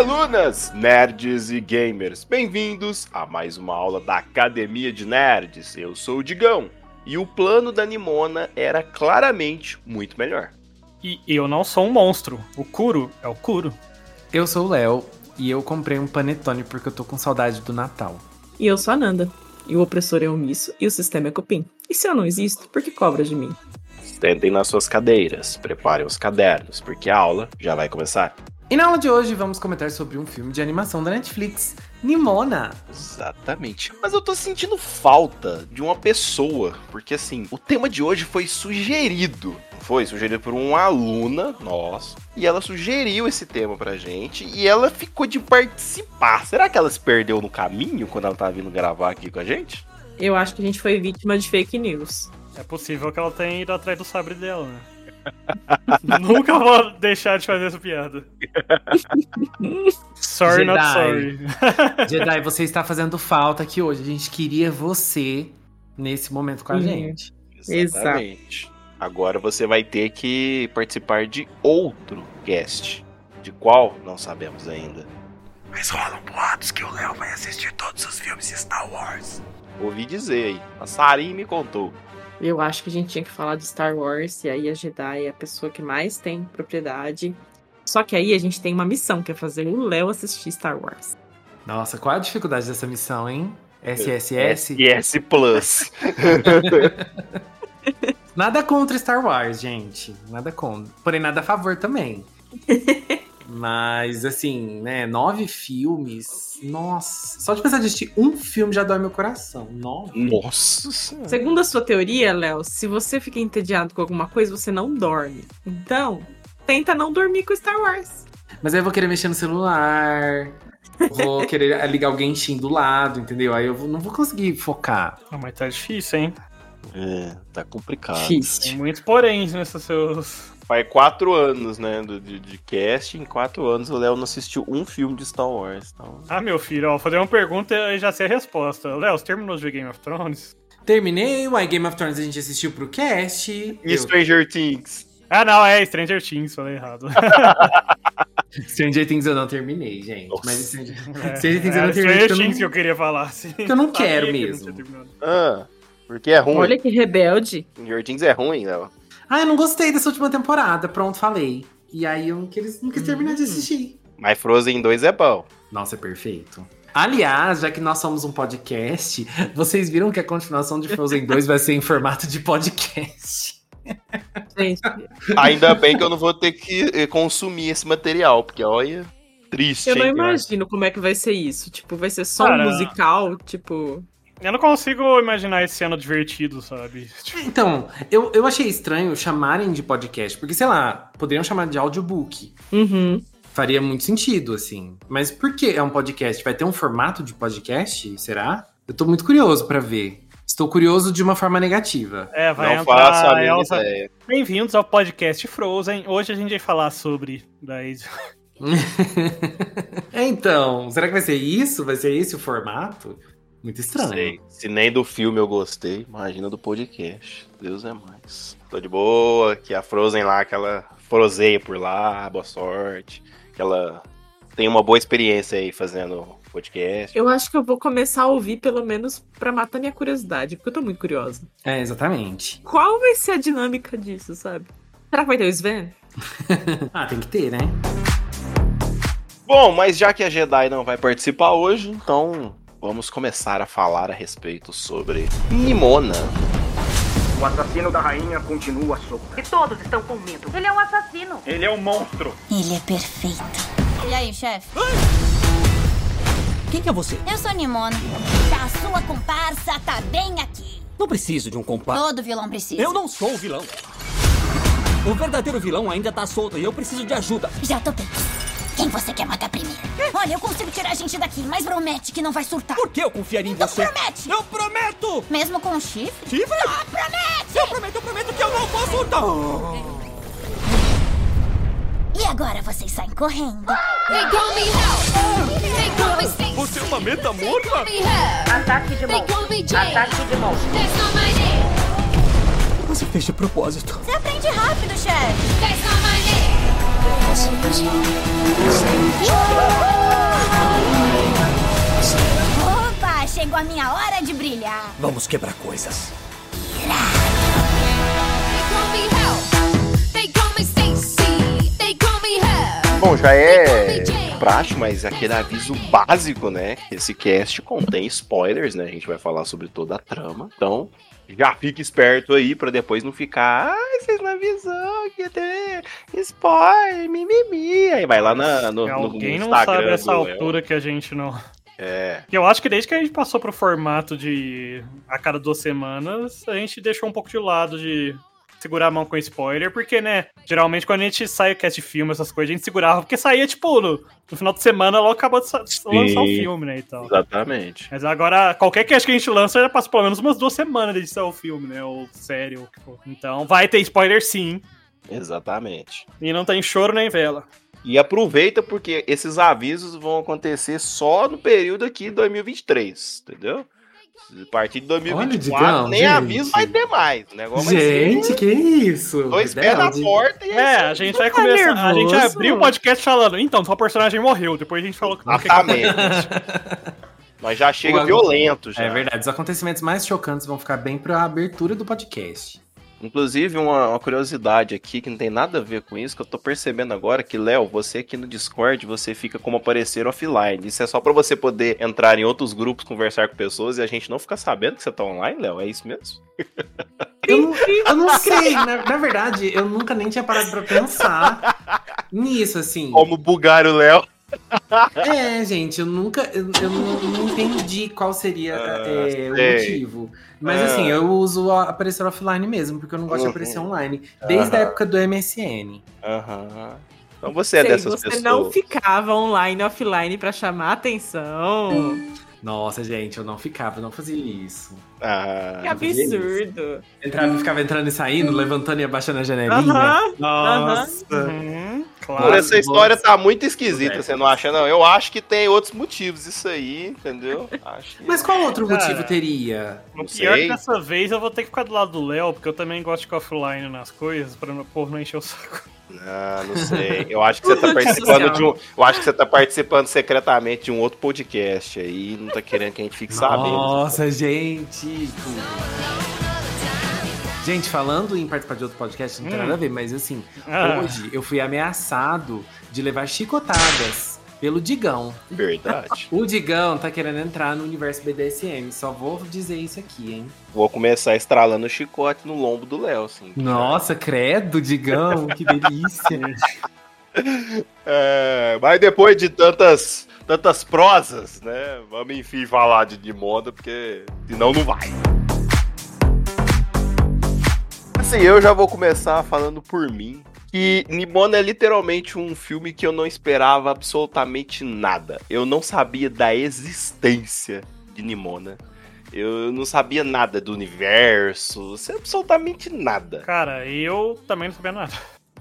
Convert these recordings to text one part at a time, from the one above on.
E alunas, nerds e gamers, bem-vindos a mais uma aula da Academia de Nerds. Eu sou o Digão e o plano da Nimona era claramente muito melhor. E eu não sou um monstro. O Kuro é o Kuro. Eu sou o Léo e eu comprei um panetone porque eu tô com saudade do Natal. E eu sou a Nanda. E o opressor é omisso e o sistema é cupim. E se eu não existo, por que cobra de mim? Sentem nas suas cadeiras, preparem os cadernos, porque a aula já vai começar. E na aula de hoje vamos comentar sobre um filme de animação da Netflix, Nimona. Exatamente. Mas eu tô sentindo falta de uma pessoa, porque assim, o tema de hoje foi sugerido. Foi sugerido por uma aluna nossa. E ela sugeriu esse tema pra gente. E ela ficou de participar. Será que ela se perdeu no caminho quando ela tava vindo gravar aqui com a gente? Eu acho que a gente foi vítima de fake news. É possível que ela tenha ido atrás do sabre dela, né? Nunca vou deixar de fazer essa piada. sorry, Jedi. not sorry. Jedi, você está fazendo falta aqui hoje. A gente queria você nesse momento com a Uhum. gente. Exatamente. Agora você vai ter que participar de outro cast. De qual? Não sabemos ainda. Mas rolam boatos que o Léo vai assistir todos os filmes de Star Wars. Ouvi dizer aí. A Sarin me contou. Eu acho que a gente tinha que falar de Star Wars, e aí a Jedi é a pessoa que mais tem propriedade. Só que aí a gente tem uma missão, que é fazer o Léo assistir Star Wars. Nossa, qual a dificuldade dessa missão, hein? SSS? S Plus. Nada contra Star Wars, gente. Nada contra. Porém, nada a favor também. Mas, assim, né? Nove filmes. Nossa. Só de pensar de assistir um filme já dói meu coração. Nove. Nossa senhora. Segundo a sua teoria, Léo, se você fica entediado com alguma coisa, você não dorme. Então, tenta não dormir com Star Wars. Mas aí eu vou querer mexer no celular. Vou querer ligar o Genshin do lado, entendeu? Aí eu vou- não vou conseguir focar. Ah, mas tá difícil, hein? É, tá complicado. Tem Difícil. muitos poréns nesses seus. Faz quatro anos, né, do, de, de cast. Em quatro anos o Léo não assistiu um filme de Star Wars. Então... Ah, meu filho, ó, vou fazer uma pergunta e já sei a resposta. Léo, você terminou de ver Game of Thrones? Terminei o Game of Thrones, a gente assistiu pro cast. E Eu- Stranger Things? Ah, não, é Stranger Things, falei errado. Stranger Things eu não terminei, gente. Nossa. Mas Stranger, É, Stranger Things eu era não terminei. Stranger Things que eu queria falar, sim. eu não Sabia quero que eu não mesmo. tinha terminado. Ah, porque é ruim. Olha que rebelde. Stranger Things é ruim, Léo. Ah, eu não gostei dessa última temporada. Pronto, falei. E aí eu não quis, não quis terminar de assistir. Mas Frozen 2 é bom. Nossa, é perfeito. Aliás, já que nós somos um podcast, vocês viram que a continuação de Frozen 2 vai ser em formato de podcast. Gente, Ainda bem que eu não vou ter que eh, consumir esse material, porque olha, triste. eu não hein? imagino como é que vai ser isso. Tipo, vai ser só Cara. um musical, tipo... Eu não consigo imaginar esse ano divertido, sabe? Tipo, Então, eu, eu achei estranho chamarem de podcast, porque, sei lá, poderiam chamar de audiobook. Uhum. Faria muito sentido, assim. Mas por que é um podcast? Vai ter um formato de podcast? Será? Eu tô muito curioso pra ver. Estou curioso de uma forma negativa. É, vai Não entrar faço a a mínima Elsa. ideia. Bem-vindos ao podcast Frozen. Hoje a gente vai falar sobre. Daí... É, então, será que vai ser isso? Vai ser esse o formato? Muito estranho. Sei. Se nem do filme eu gostei, imagina do podcast. Deus é mais. Tô de boa, que a Frozen lá, que ela frozeia por lá, boa sorte. Que ela tem uma boa experiência aí fazendo podcast. Eu acho que eu vou começar a ouvir, pelo menos, pra matar minha curiosidade, porque eu tô muito curiosa. É, exatamente. Qual vai ser a dinâmica disso, sabe? Será que vai ter o Sven? Ah, tem que ter, né? Bom, mas já que a Jedi não vai participar hoje, então vamos começar a falar a respeito sobre Nimona. O assassino da rainha continua solto. E todos estão com medo. Ele é um assassino. Ele é um monstro. Ele é perfeito. E aí, chefe? Quem que é você? Eu sou Nimona. A sua comparsa tá bem aqui. Não preciso de um compadre. Todo vilão precisa. Eu não sou o vilão. O verdadeiro vilão ainda tá solto e eu preciso de ajuda. Já tô pronto. Quem você quer matar primeiro? Olha, eu consigo tirar a gente daqui, mas promete que não vai surtar. Por que eu confiaria em Então você? promete! Eu prometo! Mesmo com o chifre? Chifre? Ah, promete! Eu prometo, eu prometo que eu não vou surtar! E agora vocês saem correndo. Você é uma meta morta? Ataque de monstro. Ataque de monstro. Você fez de propósito. Você aprende rápido, chefe. Opa, chegou a minha hora de brilhar. Vamos quebrar coisas. Bom, já é praxe, mas aquele aviso básico, né? Esse cast contém spoilers, né? A gente vai falar sobre toda a trama. Então, já fique esperto aí pra depois não ficar. Ai, vocês não avisou que ter spoiler, mimimi. Aí vai lá na, no, no Alguém não Instagram sabe essa altura que a gente não. É. Eu acho que desde que a gente passou pro formato de a cada duas semanas, a gente deixou um pouco de lado de segurar a mão com spoiler, porque, né, geralmente quando a gente sai o cast de filme, essas coisas, a gente segurava, porque saía, tipo, no, no final de semana, logo acabou de sa- lançar o filme, né, e tal. Exatamente. Mas agora, qualquer cast que a gente lança, já passa pelo menos umas duas semanas de sair o filme, né, ou série, ou o que for. Então, vai ter spoiler sim, Exatamente. e não tem choro nem vela. E aproveita porque esses avisos vão acontecer só no período aqui de 2023, entendeu? A partir de 2024, Digão, nem gente. aviso vai ter mais. O negócio vai Gente, ser que isso? dois pés na porta e É, a gente vai tá começar. A gente nervoso? abriu o podcast falando, então, sua personagem morreu. Depois a gente falou que não quer. Nós já chega O- violento já. É verdade, os acontecimentos mais chocantes vão ficar bem pra abertura do podcast. Inclusive, uma, uma curiosidade aqui que não tem nada a ver com isso, que eu tô percebendo agora que, Léo, você aqui no Discord, você fica como aparecer offline. Isso é só pra você poder entrar em outros grupos, conversar com pessoas e a gente não ficar sabendo que você tá online, Léo? É isso mesmo? Eu não, eu não sei, na, na verdade, eu nunca nem tinha parado pra pensar nisso, assim. Como bugar o Léo. É, gente, eu nunca. Eu, eu não, não entendi qual seria Ah, é, o motivo. Mas Ah. assim, eu uso a- aparecer offline mesmo, porque eu não gosto Uhum. de aparecer online. Desde a Aham. época do MSN. Aham. Então você é Sei, dessas você pessoas. não ficava online offline pra chamar atenção. Nossa, gente, eu não ficava, eu não fazia isso. Ah, Que absurdo. Entrava, ficava entrando e saindo, levantando e abaixando a janelinha. Nossa. Uhum, Pô, claro. essa história tá muito esquisita, É. você não acha, não? Eu acho que tem outros motivos isso aí, entendeu? Acho que... Mas qual outro Cara, motivo teria? O não pior é sei. que dessa vez eu vou ter que ficar do lado do Léo, porque eu também gosto de ficar offline nas coisas, pra o povo não encher o saco. Ah, não sei. Eu acho que você tá participando de um. Eu acho que você tá participando secretamente de um outro podcast aí, não tá querendo que a gente fique sabendo. Nossa, gente. Gente, falando em participar de outro podcast, não tem Hum. nada a ver, mas assim, Ah. hoje eu fui ameaçado de levar chicotadas pelo Digão. Verdade. O Digão tá querendo entrar no universo BDSM, só vou dizer isso aqui, hein? Vou começar estralando o chicote no lombo do Léo, assim. Nossa, credo, Digão, que delícia. É, mas depois de tantas, tantas prosas, né? Vamos enfim falar de, de moda, porque senão não vai. Assim, eu já vou começar falando por mim. Que Nimona é literalmente um filme que eu não esperava absolutamente nada. Eu não sabia da existência de Nimona. Eu não sabia nada do universo, absolutamente nada. Cara, eu também não sabia nada.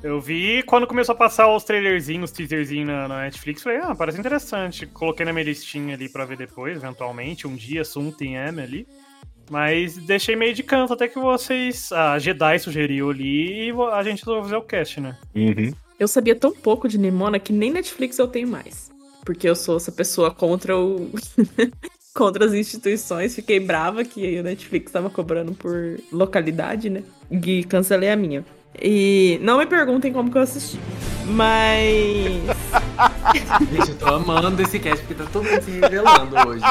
Eu vi quando começou a passar os trailerzinhos, os teaserzinhos na, Netflix, falei, ah, parece interessante. Coloquei na minha listinha ali pra ver depois, eventualmente, um dia, something M ali. Mas deixei meio de canto até que vocês. A Jedi sugeriu ali e a gente resolveu fazer o cast, né? Eu sabia tão pouco de Nimona que nem Netflix eu tenho mais. Porque eu sou essa pessoa contra o. contra as instituições. Fiquei brava que o Netflix tava cobrando por localidade, né? E cancelei a minha. E não me perguntem como que eu assisti. Mas. Gente, eu tô amando esse cast, porque tá todo mundo se revelando hoje.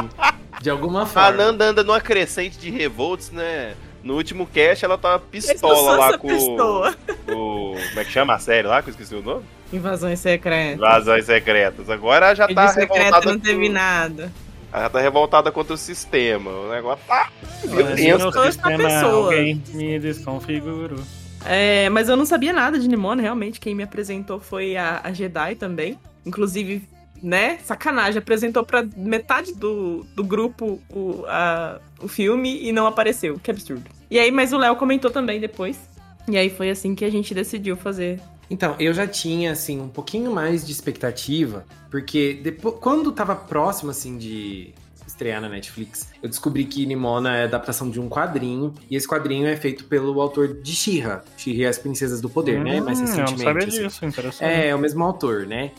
De alguma A forma. Nanda anda numa crescente de revolts, né? No último cast ela sou pistola lá com pessoa. o. Como é que chama a série lá? Que eu esqueci o nome? Invasões secretas. Vazões secretas. Agora ela já E tá revoltada. não teve com- nada. Ela já tá revoltada contra o sistema. O negócio tá violento. Alguém me desconfigurou. É, mas eu não sabia nada de Nimona, realmente. Quem me apresentou foi a, a Jedi também. Inclusive, né? Sacanagem, apresentou pra metade do, do grupo o, a- o filme e não apareceu. Que absurdo. E aí, mas o Léo comentou também depois. E aí foi assim que a gente decidiu fazer. Então, eu já tinha, assim, um pouquinho mais de expectativa, porque depois, quando tava próximo, assim, de estrear na Netflix, eu descobri que Nimona é adaptação de um quadrinho, e esse quadrinho é feito pelo autor de She-Ra. She-Ra e as Princesas do Poder, né? Mais Hum, Eu não recentemente. sabia assim. disso, interessante. É, é o mesmo autor, né?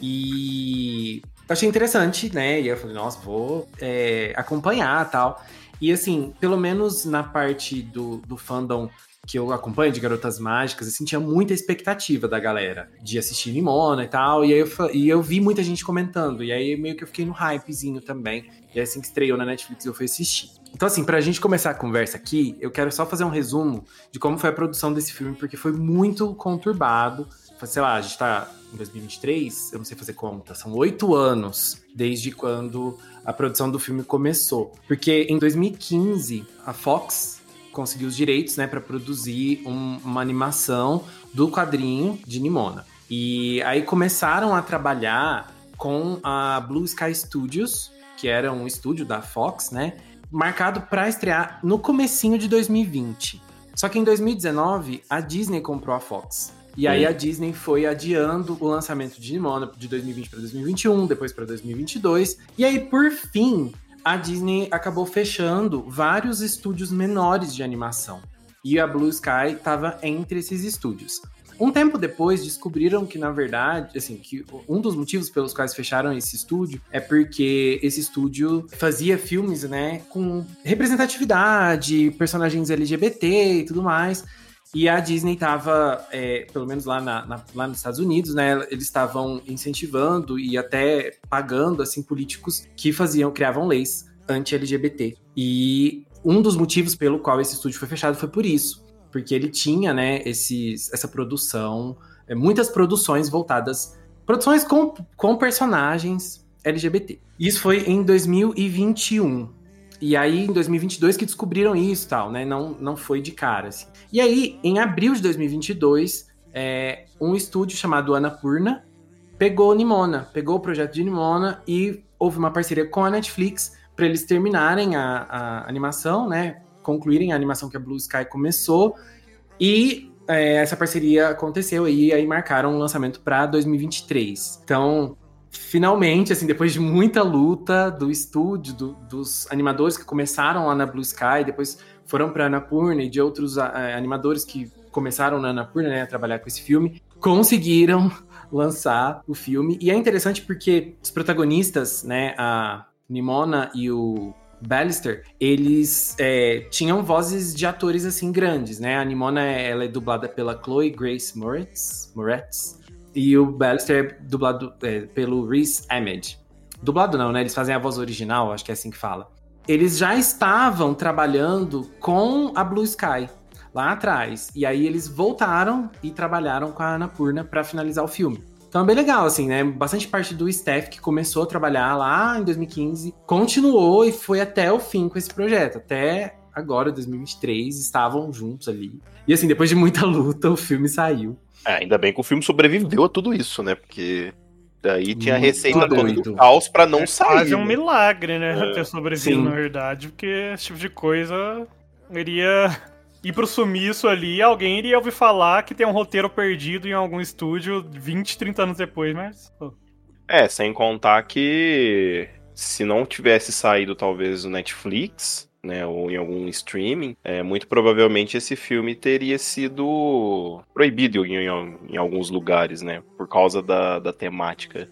E achei interessante, né? E eu falei, nossa, vou é, acompanhar tal. E assim, pelo menos na parte do, do fandom que eu acompanho de Garotas Mágicas, assim, tinha muita expectativa da galera de assistir Nimona e tal. E aí eu, e eu vi muita gente comentando. E aí meio que eu fiquei no hypezinho também. E aí, assim que estreou na Netflix, eu fui assistir. Então, assim, pra gente começar a conversa aqui, eu quero só fazer um resumo de como foi a produção desse filme, porque foi muito conturbado. Sei lá, a gente tá em 2023, eu não sei fazer conta, são oito anos desde quando a produção do filme começou. Porque em 2015, a Fox conseguiu os direitos, né, para produzir um, uma animação do quadrinho de Nimona. E aí começaram a trabalhar com a Blue Sky Studios, que era um estúdio da Fox, né, marcado para estrear no comecinho de 2020. Só que em 2019 a Disney comprou a Fox. E aí a Disney foi adiando o lançamento de Nimona de 2020 para 2021, depois para 2022. E aí por fim, a Disney acabou fechando vários estúdios menores de animação. E a Blue Sky estava entre esses estúdios. Um tempo depois, descobriram que, na verdade, assim, que um dos motivos pelos quais fecharam esse estúdio é porque esse estúdio fazia filmes, né, com representatividade, personagens LGBT e tudo mais. E a Disney estava, é, pelo menos lá, na, na, lá nos Estados Unidos, né? Eles estavam incentivando e até pagando assim políticos que faziam, criavam leis anti-LGBT. E um dos motivos pelo qual esse estúdio foi fechado foi por isso, porque ele tinha, né, esses, essa produção, é, muitas produções voltadas, produções com, com personagens LGBT. Isso foi em 2021. E aí, em 2022, que descobriram isso tal, né? Não, não foi de cara, assim. E aí, em abril de 2022, é, um estúdio chamado Annapurna pegou Nimona, pegou o projeto de Nimona e houve uma parceria com a Netflix para eles terminarem a, a, animação, né? Concluírem a animação que a Blue Sky começou. E é, essa parceria aconteceu e aí marcaram o lançamento para 2023. Então, finalmente, assim, depois de muita luta do estúdio, do, dos animadores que começaram lá na Blue Sky, depois foram para Annapurna e de outros uh, animadores que começaram na Annapurna, né, a trabalhar com esse filme, conseguiram lançar o filme. E é interessante porque os protagonistas, né, a Nimona e o Ballister, eles é, tinham vozes de atores assim grandes, né? A Nimona ela é dublada pela Chloe Grace Moretz, Moretz e o Ballister é dublado é, pelo Rhys Ahmed. Dublado não, né? Eles fazem a voz original, acho que é assim que fala. Eles já estavam trabalhando com a Blue Sky lá atrás. E aí eles voltaram e trabalharam com a Annapurna para finalizar o filme. Então é bem legal, assim, né? Bastante parte do staff que começou a trabalhar lá em 2015 continuou e foi até o fim com esse projeto. Até agora, 2023, estavam juntos ali. E assim, depois de muita luta, o filme saiu. É, ainda bem que o filme sobreviveu a tudo isso, né? Porque daí tinha a receita do caos pra não é sair. Quase um né? milagre, né? É. Ter sobrevivido, Sim. na verdade, porque esse tipo de coisa iria ir pro sumiço ali, alguém iria ouvir falar que tem um roteiro perdido em algum estúdio 20, 30 anos depois, mas. É, sem contar que se não tivesse saído talvez no Netflix, né, ou em algum streaming, é, muito provavelmente esse filme teria sido proibido em, em- em alguns lugares, né, por causa da, da temática.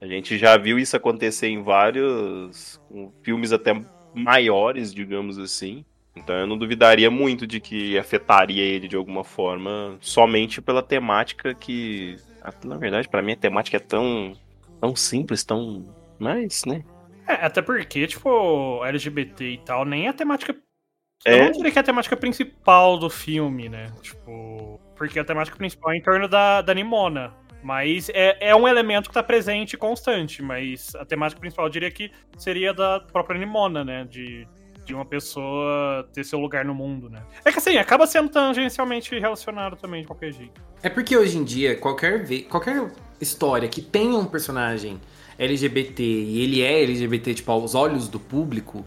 A gente já viu isso acontecer em vários filmes até maiores, digamos assim. Então eu não duvidaria muito de que afetaria ele de alguma forma, somente pela temática que, na verdade, pra mim a temática é tão tão simples, tão. Mas, né? É, até porque, tipo, LGBT e tal, nem a temática. Eu É. não diria que é a temática principal do filme, né? Tipo. Porque a temática principal é em torno da, da Nimona. Mas é, é um elemento que tá presente e constante. Mas a temática principal eu diria que seria da própria Nimona, né? De, de uma pessoa ter seu lugar no mundo, né? É que assim, acaba sendo tangencialmente relacionado também de qualquer jeito. É porque hoje em dia, qualquer, qualquer história que tenha um personagem LGBT e ele é LGBT, tipo, aos olhos do público,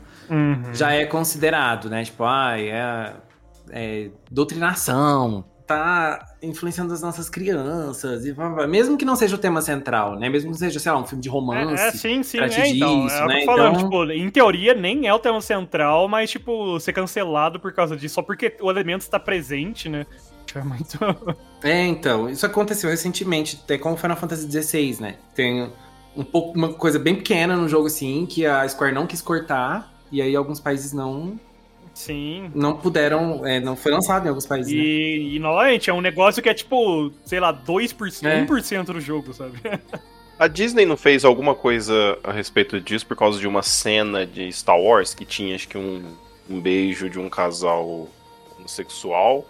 já é considerado, né? Tipo, ah, é, é doutrinação, tá influenciando as nossas crianças, e mesmo que não seja o tema central, né? Mesmo que seja, sei lá, um filme de romance. É, é, sim, sim, é, então. disso, é o que né? falando, Então- tipo, em teoria nem é o tema central, mas, tipo, ser cancelado por causa disso, só porque o elemento está presente, né? É muito. É, então, isso aconteceu recentemente, até com o Final Fantasy XVI, né? Tem um pouco, uma coisa bem pequena no jogo, assim, que a Square não quis cortar, e aí alguns países não Sim. não puderam, é, não foi lançado em alguns países. né? E, e novamente, é um negócio que é tipo, sei lá, 2%, É. 1% do jogo, sabe? A Disney não fez alguma coisa a respeito disso por causa de uma cena de Star Wars que tinha, acho que um, um beijo de um casal homossexual.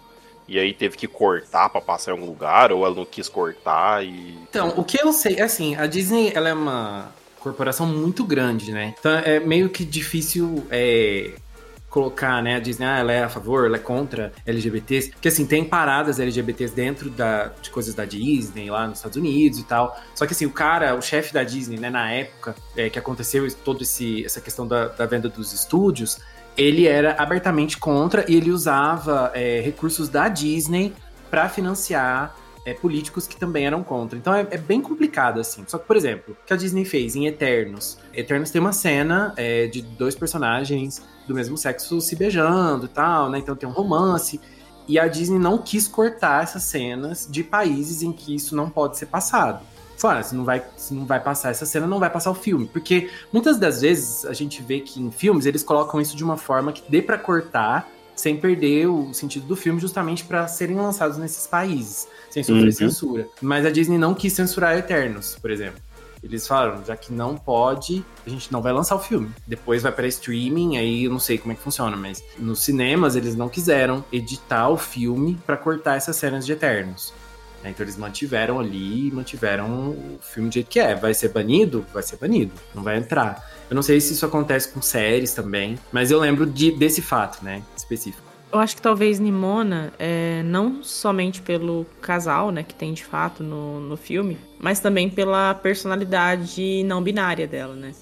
E aí teve que cortar pra passar em algum lugar, ou ela não quis cortar e. Então, o que eu sei, assim, a Disney, ela é uma corporação muito grande, né? Então é meio que difícil é, colocar, né, a Disney, ah, ela é a favor, ela é contra LGBTs, porque assim, tem paradas LGBTs dentro da, de coisas da Disney, lá nos Estados Unidos e tal, só que assim, o cara, o chefe da Disney, né, na época é, que aconteceu toda essa questão da, da venda dos estúdios, ele era abertamente contra e ele usava é, recursos da Disney para financiar é, políticos que também eram contra. Então é, é bem complicado, assim. Só que, por exemplo, o que a Disney fez em Eternos? Eternos tem uma cena é, de dois personagens do mesmo sexo se beijando e tal, né? Então tem um romance. E a Disney não quis cortar essas cenas de países em que isso não pode ser passado. Fala, se não vai, se não vai passar essa cena, não vai passar o filme. Porque muitas das vezes a gente vê que em filmes eles colocam isso de uma forma que dê pra cortar sem perder o sentido do filme, justamente pra serem lançados nesses países, sem sofrer Uhum. censura. Mas a Disney não quis censurar Eternos, por exemplo. Eles falaram, já que não pode, a gente não vai lançar o filme. Depois vai para streaming, aí eu não sei como é que funciona, mas nos cinemas eles não quiseram editar o filme pra cortar essas cenas de Eternos. Né? Então eles mantiveram ali, mantiveram o filme do jeito que é. Vai ser banido? Vai ser banido. Não vai entrar. Eu não sei se isso acontece com séries também, mas eu lembro de, desse fato, né? Específico. Eu acho que talvez Nimona, é, não somente pelo casal, né, que tem de fato no, no filme, mas também pela personalidade não binária dela, né?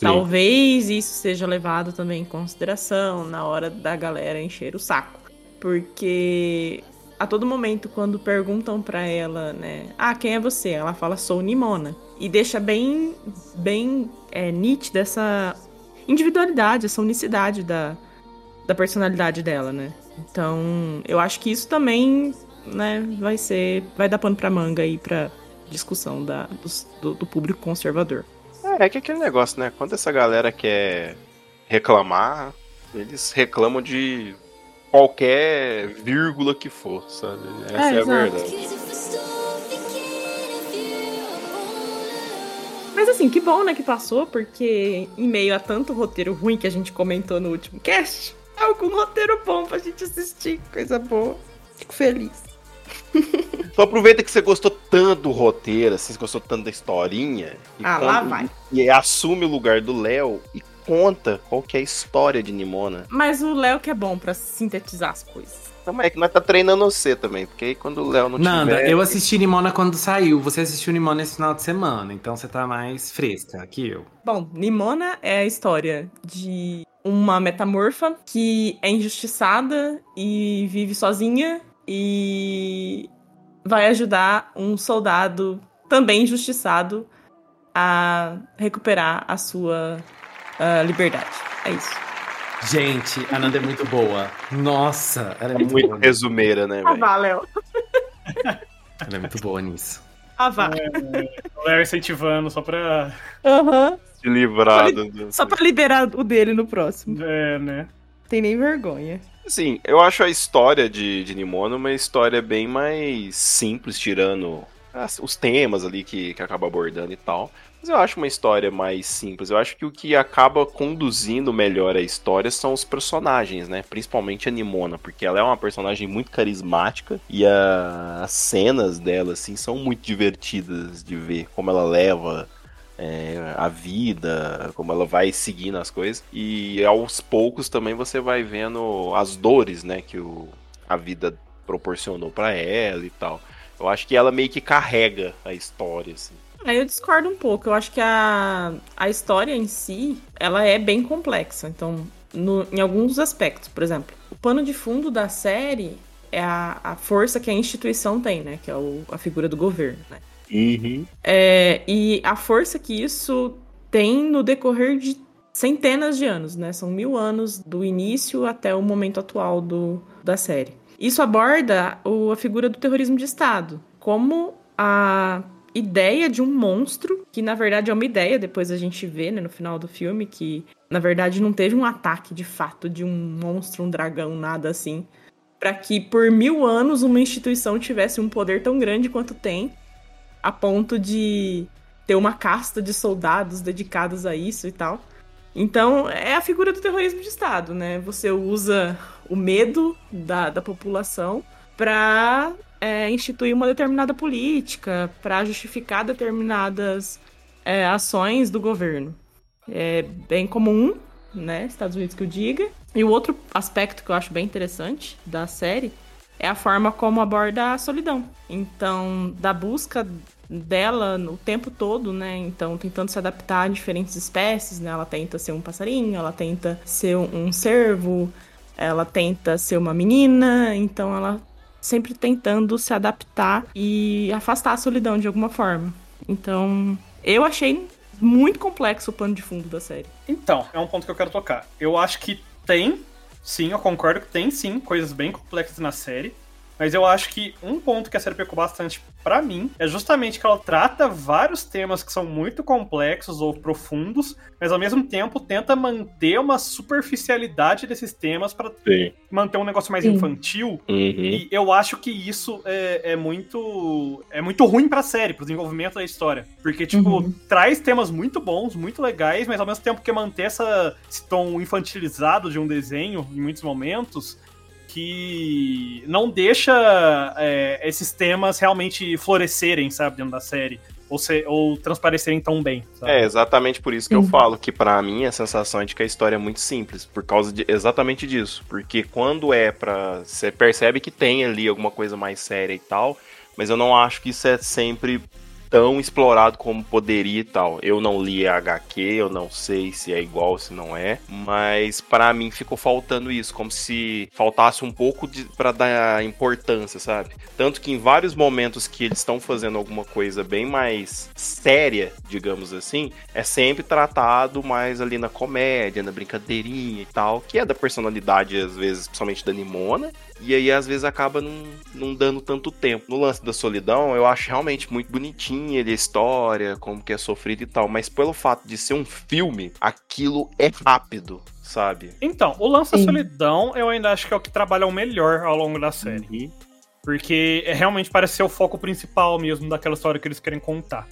Talvez isso seja levado também em consideração na hora da galera encher o saco. Porque a todo momento, quando perguntam pra ela, né, ah, quem é você? Ela fala, sou Nimona. E deixa bem, bem é, nítida essa individualidade, essa unicidade da, da personalidade dela, né? Então, eu acho que isso também, né, vai ser. Vai dar pano pra manga aí pra discussão da, do, do público conservador. É, é que aquele negócio, né? Quando essa galera quer reclamar, eles reclamam de qualquer vírgula que for, sabe? Essa é, a exato. verdade. Mas assim, que bom, né, que passou, porque em meio a tanto roteiro ruim que a gente comentou no último cast, é algum roteiro bom pra gente assistir, coisa boa. Fico feliz. Então aproveita que você gostou tanto do roteiro, assim, você gostou tanto da historinha. E Ah, lá vai. E assume o lugar do Léo e conta qual que é a história de Nimona. Mas o Léo que é bom pra sintetizar as coisas. Então é que nós tá treinando você também, porque aí quando o Léo não Nanda, tiver... eu assisti Nimona quando saiu. Você assistiu Nimona esse final de semana, então você tá mais fresca que eu. Bom, Nimona é a história de uma metamorfa que é injustiçada e vive sozinha e vai ajudar um soldado também injustiçado a recuperar a sua ah, liberdade. É isso. Gente, a Nanda é muito boa. Nossa, ela é muito, Muito boa. resumeira, né, Ah, Léo. Ela é muito boa nisso. Ah, vá. O Léo incentivando só pra. Aham. Se livrar do... do- Só pra liberar o dele no próximo. É, né? Tem nem vergonha. Assim, eu acho a história de, de Nimona uma história bem mais simples, tirando as- os temas ali que, que acaba abordando e tal. Mas eu acho uma história mais simples. Eu acho que o que acaba conduzindo melhor a história são os personagens, né? Principalmente a Nimona, porque ela é uma personagem muito carismática e a- as cenas dela, assim, são muito divertidas de ver. Como ela leva é, a vida, como ela vai seguindo as coisas. E aos poucos também você vai vendo as dores, né, que o, a vida proporcionou pra ela e tal. Eu acho que ela meio que carrega a história, assim. Aí eu discordo um pouco. Eu acho que a, a história em si, ela é bem complexa. Então, no- em alguns aspectos, por exemplo, o pano de fundo da série é a, a força que a instituição tem, né? Que é o- a figura do governo, né? É, e a força que isso tem no decorrer de centenas de anos, né? São mil anos do início até o momento atual do, da série. Isso aborda o- a figura do terrorismo de Estado, como a ideia de um monstro, que na verdade é uma ideia, depois a gente vê, né, no final do filme, que na verdade não teve um ataque de fato de um monstro, um dragão, nada assim. para que por mil anos uma instituição tivesse um poder tão grande quanto tem, a ponto de ter uma casta de soldados dedicados a isso e tal. Então, é a figura do terrorismo de Estado, né? Você usa o medo da, da população para é, instituir uma determinada política, para justificar determinadas é, ações do governo. É bem comum, né? Estados Unidos que o diga. E o outro aspecto que eu acho bem interessante da série é a forma como aborda a solidão. Então, da busca dela o tempo todo, né? Então, tentando se adaptar a diferentes espécies, né? Ela tenta ser um passarinho, ela tenta ser um cervo, ela tenta ser uma menina, então ela sempre tentando se adaptar e afastar a solidão de alguma forma. Então, eu achei muito complexo o pano de fundo da série. Então, é um ponto que eu quero tocar. Eu acho que tem, sim, eu concordo que tem sim coisas bem complexas na série. Mas eu acho que um ponto que a série pecou bastante para mim é justamente que ela trata vários temas que são muito complexos ou profundos, mas ao mesmo tempo tenta manter uma superficialidade desses temas para manter um negócio mais Sim. infantil. Uhum. E eu acho que isso é, é muito é muito ruim para a série, para o desenvolvimento da história, porque tipo uhum. traz temas muito bons, muito legais, mas ao mesmo tempo que manter essa, esse tom infantilizado de um desenho em muitos momentos que não deixa é, esses temas realmente florescerem, sabe, dentro da série. Ou, ser, ou transparecerem tão bem. Sabe? É exatamente por isso que eu falo que para mim a sensação é de que a história é muito simples, por causa de exatamente disso. Porque quando é pra. Você percebe que tem ali alguma coisa mais séria e tal, mas eu não acho que isso é sempre tão explorado como poderia e tal. Eu não li a HQ, eu não sei se é igual, se não é, mas para mim ficou faltando isso, como se faltasse um pouco para dar importância, sabe? Tanto que em vários momentos que eles estão fazendo alguma coisa bem mais séria, digamos assim, é sempre tratado mais ali na comédia, na brincadeirinha e tal, que é da personalidade às vezes, principalmente da Nimona, e aí, às vezes, acaba não, não dando tanto tempo. No lance da solidão, eu acho realmente muito bonitinha ele, a história, como que é sofrido e tal. Mas pelo fato de ser um filme, aquilo é rápido, sabe? Então, o lance da solidão, eu ainda acho que é o que trabalha o melhor ao longo da série. Uhum. Porque é, realmente parece ser o foco principal mesmo daquela história que eles querem contar.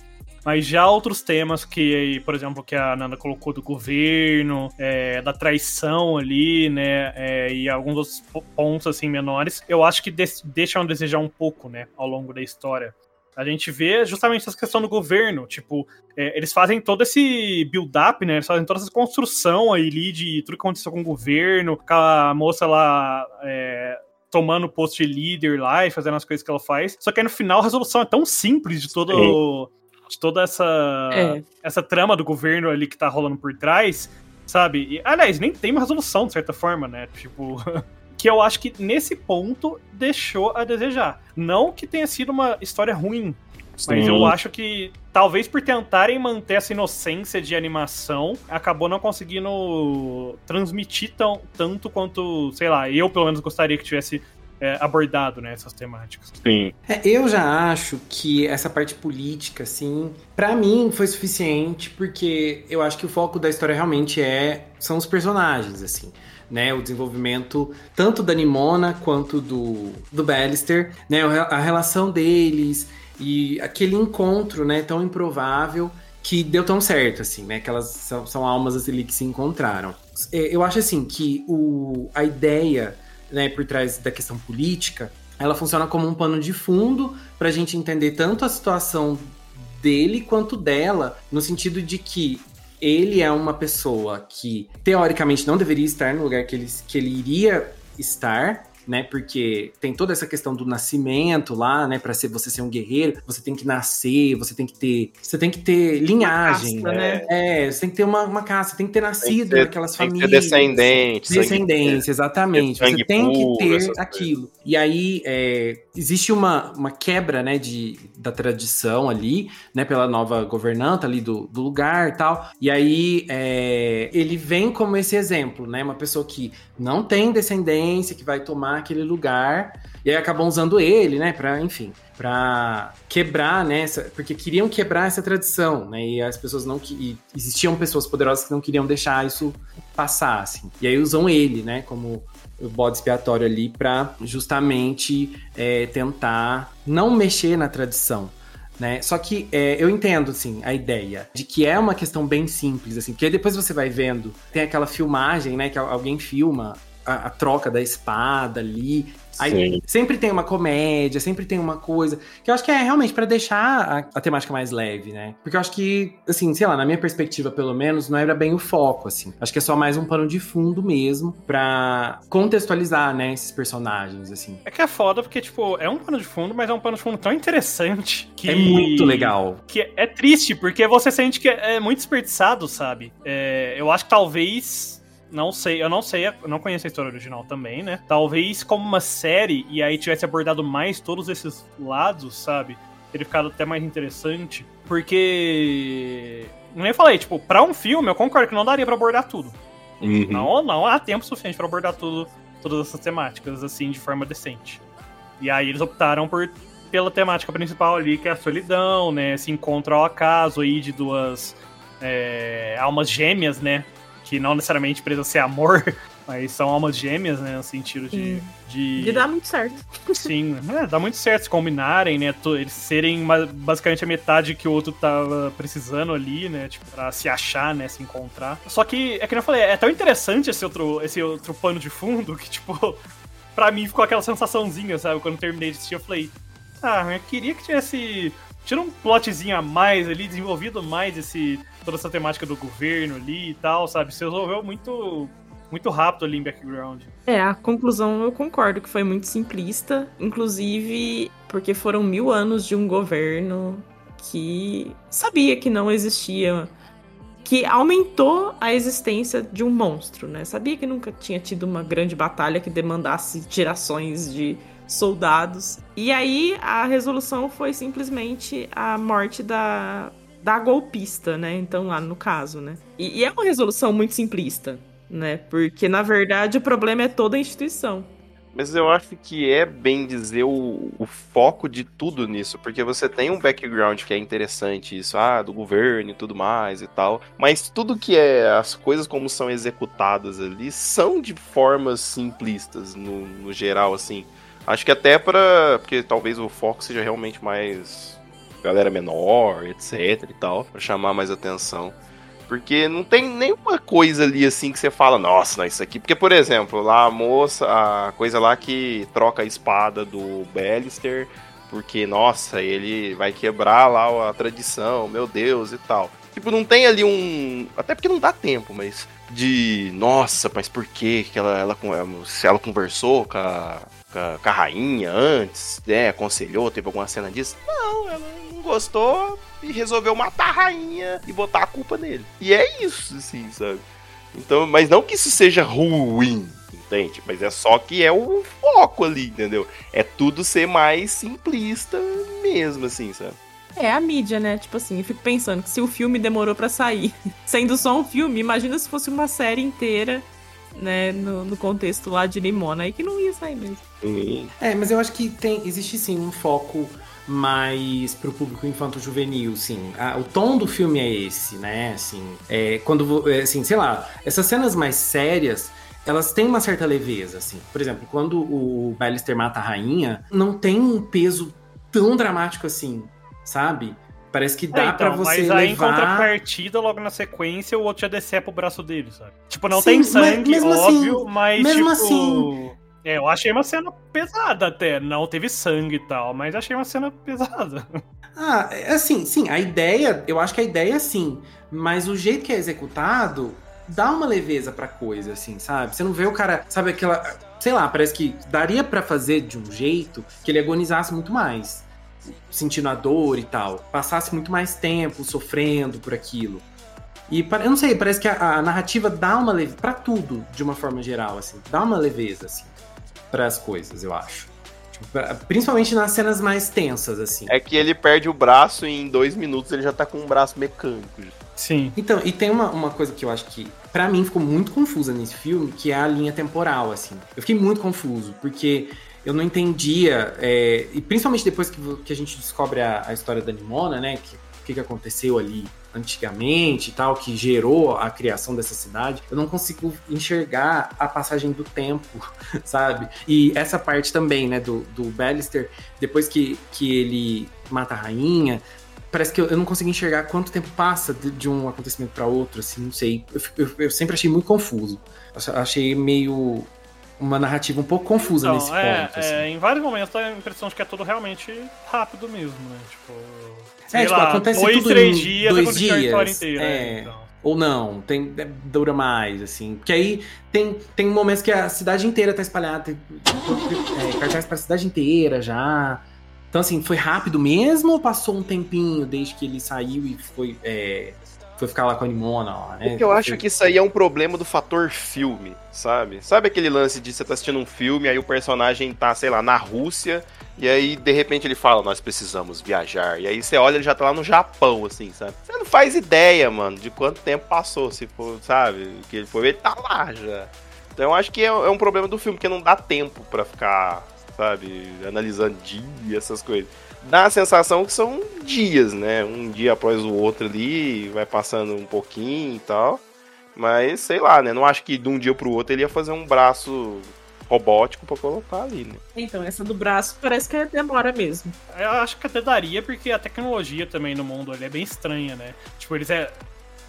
Mas já outros temas que, por exemplo, que a Nanda colocou do governo, é, da traição ali, né? É, e alguns outros pontos assim menores, eu acho que deixam a desejar um pouco, né, ao longo da história. A gente vê justamente essa questão do governo. Tipo, é, eles fazem todo esse build-up, né? Eles fazem toda essa construção aí de tudo que aconteceu com o governo, com a moça lá. É, tomando o posto de líder lá e fazendo as coisas que ela faz. Só que aí no final a resolução é tão simples de todo, de toda essa, é. essa trama do governo ali que tá rolando por trás, sabe? E, aliás, nem tem uma resolução, de certa forma, né? Tipo. que eu acho que nesse ponto deixou a desejar. Não que tenha sido uma história ruim, Sim. mas eu acho que talvez por tentarem manter essa inocência de animação, acabou não conseguindo transmitir tão, tanto quanto, sei lá, eu pelo menos gostaria que tivesse é, abordado né, essas temáticas. Sim. É, eu já acho que essa parte política, assim, para mim foi suficiente, porque eu acho que o foco da história realmente é são os personagens, assim. Né, o desenvolvimento tanto da Nimona quanto do, do Ballister, né, a relação deles e aquele encontro, né, tão improvável que deu tão certo, assim, né, que elas são, são almas ali que se encontraram. É, eu acho, assim, que o, a ideia né, por trás da questão política, ela funciona como um pano de fundo para a gente entender tanto a situação dele quanto dela, no sentido de que ele é uma pessoa que teoricamente não deveria estar no lugar que ele, que ele iria estar, né? Porque tem toda essa questão do nascimento lá, né? Para ser você ser um guerreiro, você tem que nascer, você tem que ter, você tem que ter linhagem, casta, né? É, você tem que ter uma, uma casa, você tem que ter nascido ter, naquelas tem famílias. Que ter descendente, descendência, exatamente. Você tem puro, que ter aquilo. E aí é, existe uma, uma quebra, né? De, da tradição ali, né? Pela nova governanta ali do, do lugar e tal. E aí é, ele vem como esse exemplo, né? Uma pessoa que não tem descendência, que vai tomar tomar aquele lugar. E aí acabam usando ele, né, pra, enfim, pra quebrar, né, essa, porque queriam quebrar essa tradição, né, e as pessoas não, que existiam pessoas poderosas que não queriam deixar isso passar, assim. E aí usam ele, né, como o bode expiatório ali para justamente é, tentar não mexer na tradição. Né? Só que é, eu entendo, assim, a ideia de que é uma questão bem simples, assim, porque depois você vai vendo, tem aquela filmagem, né, que alguém filma a, a troca da espada ali, Aí Sim. sempre tem uma comédia, sempre tem uma coisa. Que eu acho que é realmente para deixar a, a, temática mais leve, né? Porque eu acho que, assim, sei lá, na minha perspectiva, pelo menos, não era bem o foco, assim. Acho que é só mais um pano de fundo mesmo para contextualizar, né, esses personagens, assim. É que é foda porque, tipo, é um pano de fundo, mas é um pano de fundo tão interessante que. É muito legal. Que é, é triste, porque você sente que é, é muito desperdiçado, sabe? É, eu acho que talvez não sei, eu não sei, eu não conheço a história original também, né? Talvez como uma série e aí tivesse abordado mais todos esses lados, sabe? Teria ficado até mais interessante. Porque. Nem eu falei, tipo, pra um filme, eu concordo que não daria para abordar tudo. Uhum. Não, não há tempo suficiente para abordar tudo, todas essas temáticas, assim, de forma decente. E aí eles optaram por pela temática principal ali, que é a solidão, né? Esse encontro ao acaso aí de duas é, almas gêmeas, né? Que não necessariamente precisa ser amor, mas são almas gêmeas, né? No sentido de. De, de dar muito certo. Sim, é, dá muito certo se combinarem, né? Eles serem basicamente a metade que o outro tava precisando ali, né? Tipo, pra se achar, né? Se encontrar. Só que, é que eu falei, é tão interessante esse outro, esse outro pano de fundo que, tipo, pra mim ficou aquela sensaçãozinha, sabe? Quando terminei de assistir, eu falei, ah, eu queria que tivesse tira um plotzinho a mais ali, desenvolvido mais esse toda essa temática do governo ali e tal, sabe? Você resolveu muito muito rápido ali em background. É, a conclusão eu concordo que foi muito simplista, inclusive porque foram mil anos de um governo que sabia que não existia, que aumentou a existência de um monstro, né? Sabia que nunca tinha tido uma grande batalha que demandasse gerações de soldados. E aí a resolução foi simplesmente a morte da, da golpista, né? Então, lá no caso, né? E, e, é uma resolução muito simplista, né? Porque, na verdade, o problema é toda a instituição. Mas eu acho que é bem dizer o, o foco de tudo nisso, porque você tem um background que é interessante, isso, ah, do governo e tudo mais e tal, mas tudo que é, as coisas como são executadas ali, são de formas simplistas, no, no geral, assim. Acho que até para porque talvez o foco seja realmente mais galera menor, etc e tal, para chamar mais atenção. Porque não tem nenhuma coisa ali assim que você fala, nossa, não, isso aqui. Porque, por exemplo, lá a moça, a coisa lá que troca a espada do Ballister, porque, nossa, ele vai quebrar lá a tradição, meu Deus e tal. Tipo, não tem ali um. Até porque não dá tempo, mas. De. Nossa, mas por que ela, ela, se ela conversou com a com a rainha antes, né? Aconselhou, teve alguma cena disso? Não, ela não gostou e resolveu matar a rainha e botar a culpa nele. E é isso, assim, sabe? Então, mas não que isso seja ruim, entende? Mas é só que é o foco ali, entendeu? É tudo ser mais simplista mesmo, assim, sabe? É a mídia, né? Tipo assim, eu fico pensando que se o filme demorou para sair, sendo só um filme, imagina se fosse uma série inteira né, no, no, contexto lá de Limona, aí que não ia sair mesmo. É, mas eu acho que tem, existe sim um foco mais pro público infanto-juvenil, sim. Ah, o tom do filme é esse, né, assim, é, quando, é, assim, sei lá, essas cenas mais sérias, elas têm uma certa leveza, assim. Por exemplo, quando o Ballister mata a rainha, não tem um peso tão dramático assim, sabe? Parece que dá é, então, pra você mas levar... aí em contrapartida, logo na sequência, o outro já decepa o braço dele, sabe? Tipo, não Sim, tem sangue, mas, óbvio, assim, mas mesmo tipo... assim... É, eu achei uma cena pesada até. Não teve sangue e tal, mas achei uma cena pesada. Ah, é assim, sim, a ideia, eu acho que a ideia é sim, mas o jeito que é executado dá uma leveza pra coisa, assim, sabe? Você não vê o cara, sabe aquela. Sei lá, parece que daria para fazer de um jeito que ele agonizasse muito mais sentindo a dor e tal, passasse muito mais tempo sofrendo por aquilo. E eu não sei, parece que a, a narrativa dá uma leveza para tudo, de uma forma geral, assim, dá uma leveza assim para as coisas, eu acho. Principalmente nas cenas mais tensas, assim. É que ele perde o braço e em dois minutos ele já tá com um braço mecânico. Sim. Então, e tem uma, uma coisa que eu acho que, para mim, ficou muito confusa nesse filme, que é a linha temporal, assim. Eu fiquei muito confuso, porque eu não entendia, é, e principalmente depois que, que a gente descobre a, a história da Nimona, né, o que, que aconteceu ali antigamente e tal, que gerou a criação dessa cidade, eu não consigo enxergar a passagem do tempo, sabe? E essa parte também, né, do, do Ballister, depois que, que ele mata a rainha, parece que eu, eu não consigo enxergar quanto tempo passa de, de um acontecimento para outro, assim, não sei. Eu, eu, eu, sempre achei muito confuso. Achei meio uma narrativa um pouco confusa não, nesse é, ponto. Assim. É, em vários momentos dá a impressão de que é tudo realmente rápido mesmo, né? Tipo. É, tipo, lá, acontece dois, tudo três em dias, dois dias. Inteira, é. né? então. Ou não, tem, é, dura mais, assim. Porque aí tem, tem momentos que a cidade inteira tá espalhada, tem é, cartaz pra cidade inteira já. Então, assim, foi rápido mesmo ou passou um tempinho desde que ele saiu e foi, é, foi ficar lá com a Nimona lá, né? Porque eu acho que isso aí é um problema do fator filme, sabe? Sabe aquele lance de você tá assistindo um filme, aí o personagem tá, sei lá, na Rússia, e aí de repente ele fala, nós precisamos viajar. E aí você olha, ele já tá lá no Japão, assim, sabe? Você não faz ideia, mano, de quanto tempo passou, se for, sabe? Que ele foi, ele tá lá já. Então eu acho que é, é um problema do filme, porque não dá tempo para ficar, sabe, analisando dia essas coisas dá a sensação que são dias, né? Um dia após o outro ali, vai passando um pouquinho e tal. Mas sei lá, né? Não acho que de um dia pro outro ele ia fazer um braço robótico para colocar ali, né? Então, essa do braço parece que demora mesmo. Eu acho que até daria, porque a tecnologia também no mundo ali é bem estranha, né? Tipo, eles é.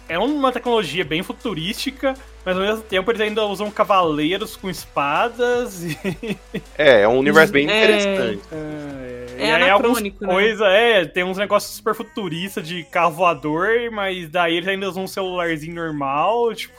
É uma tecnologia bem futurística, mas ao mesmo tempo eles ainda usam cavaleiros com espadas e. É, é um universo bem É. interessante. É, É e aí algumas anacrônico, né? coisas, é, tem uns negócios super futuristas de carro voador, mas daí eles ainda usam um celularzinho normal, tipo.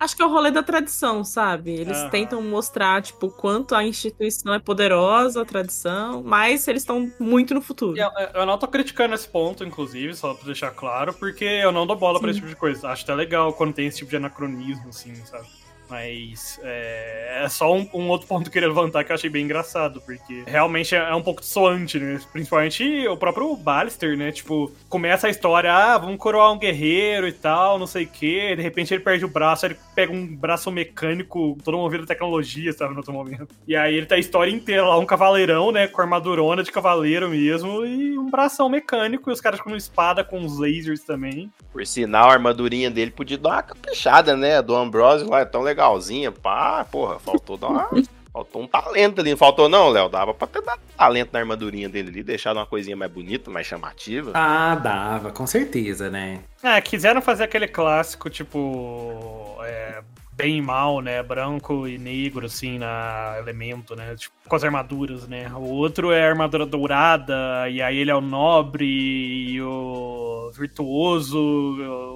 Acho que é o rolê da tradição, sabe? Eles Aham. tentam mostrar, tipo, quanto a instituição é poderosa, a tradição, mas eles estão muito no futuro. Eu, eu não tô criticando esse ponto, inclusive, só pra deixar claro, porque eu não dou bola pra Sim. esse tipo de coisa. Acho até legal quando tem esse tipo de anacronismo, assim, sabe? Mas é, é só um, um outro ponto que eu queria levantar que eu achei bem engraçado, porque realmente é, é um pouco soante, né? Principalmente o próprio Ballister, né? Tipo, começa a história, ah, vamos coroar um guerreiro e tal, não sei o quê. De repente ele perde o braço, ele pega um braço mecânico, todo movido a tecnologia, sabe? No outro momento. E aí ele tá a história inteira lá, um cavaleirão, né? Com armadurona de cavaleiro mesmo, e um bração mecânico, e os caras com espada com os lasers também. Por sinal, a armadurinha dele podia dar uma caprichada, né? Do Ambrose lá é tão legalzinha. Pá, porra, faltou dar uma. Faltou um talento ali. Não faltou, não, Léo? Dava pra ter dado talento na armadurinha dele ali, deixado uma coisinha mais bonita, mais chamativa. Ah, dava, com certeza, né? É, quiseram fazer aquele clássico, tipo. É, bem e mal, né? Branco e negro, assim, na elemento, né? Tipo, com as armaduras, né? O outro é a armadura dourada, e aí ele é o nobre e o virtuoso,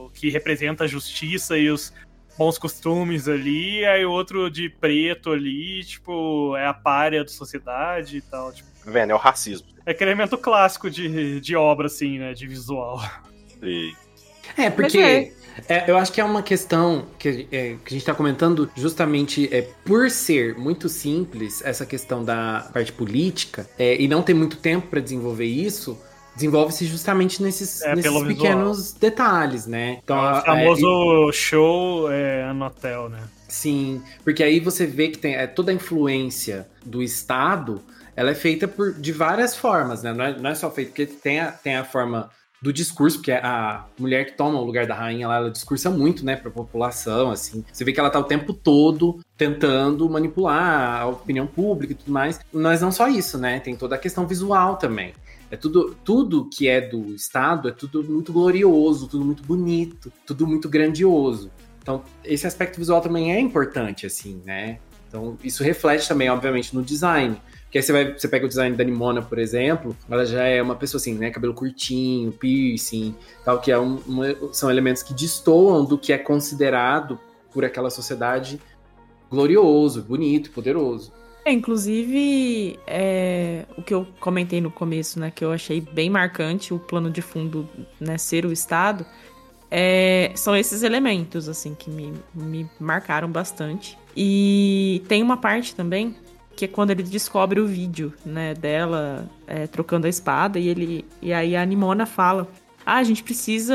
o que representa a justiça e os bons costumes ali, aí o outro de preto ali, tipo, é a párea da sociedade e tal. Tipo, vendo? É o racismo. é aquele elemento clássico de, de obra, assim, né? De visual. E- É, porque é. é, eu acho que é uma questão que, é, que a gente tá comentando justamente é, por ser muito simples essa questão da parte política é, e não ter muito tempo para desenvolver isso, desenvolve-se justamente nesses, É, nesses pequenos detalhes, né? Então, o a- famoso show é, no hotel, né? Sim, porque aí você vê que tem é, toda a influência do Estado, ela é feita por, de várias formas, né? Não é, não é só feita, porque tem a, tem a forma do discurso, porque a mulher que toma o lugar da rainha lá, ela discursa muito, né, pra população, assim. Você vê que ela tá o tempo todo tentando manipular a opinião pública e tudo mais. Mas não só isso, né? Tem toda a questão visual também. É tudo, tudo que é do Estado é tudo muito glorioso, tudo muito bonito, tudo muito grandioso. Então, esse aspecto visual também é importante, assim, né? Então, isso reflete também, obviamente, no design. Porque aí você, vai, você pega o design da Nimona, por exemplo, ela já é uma pessoa assim, né? Cabelo curtinho, piercing, tal, que é um, são elementos que destoam do que é considerado por aquela sociedade glorioso, bonito, poderoso. É, inclusive, é, o que eu comentei no começo, né, que eu achei bem marcante o plano de fundo, né, ser o Estado, é, são esses elementos, assim, que me, me marcaram bastante. E tem uma parte também que é quando ele descobre o vídeo, né, dela é, trocando a espada, e ele. E aí a Nimona fala. Ah, a gente precisa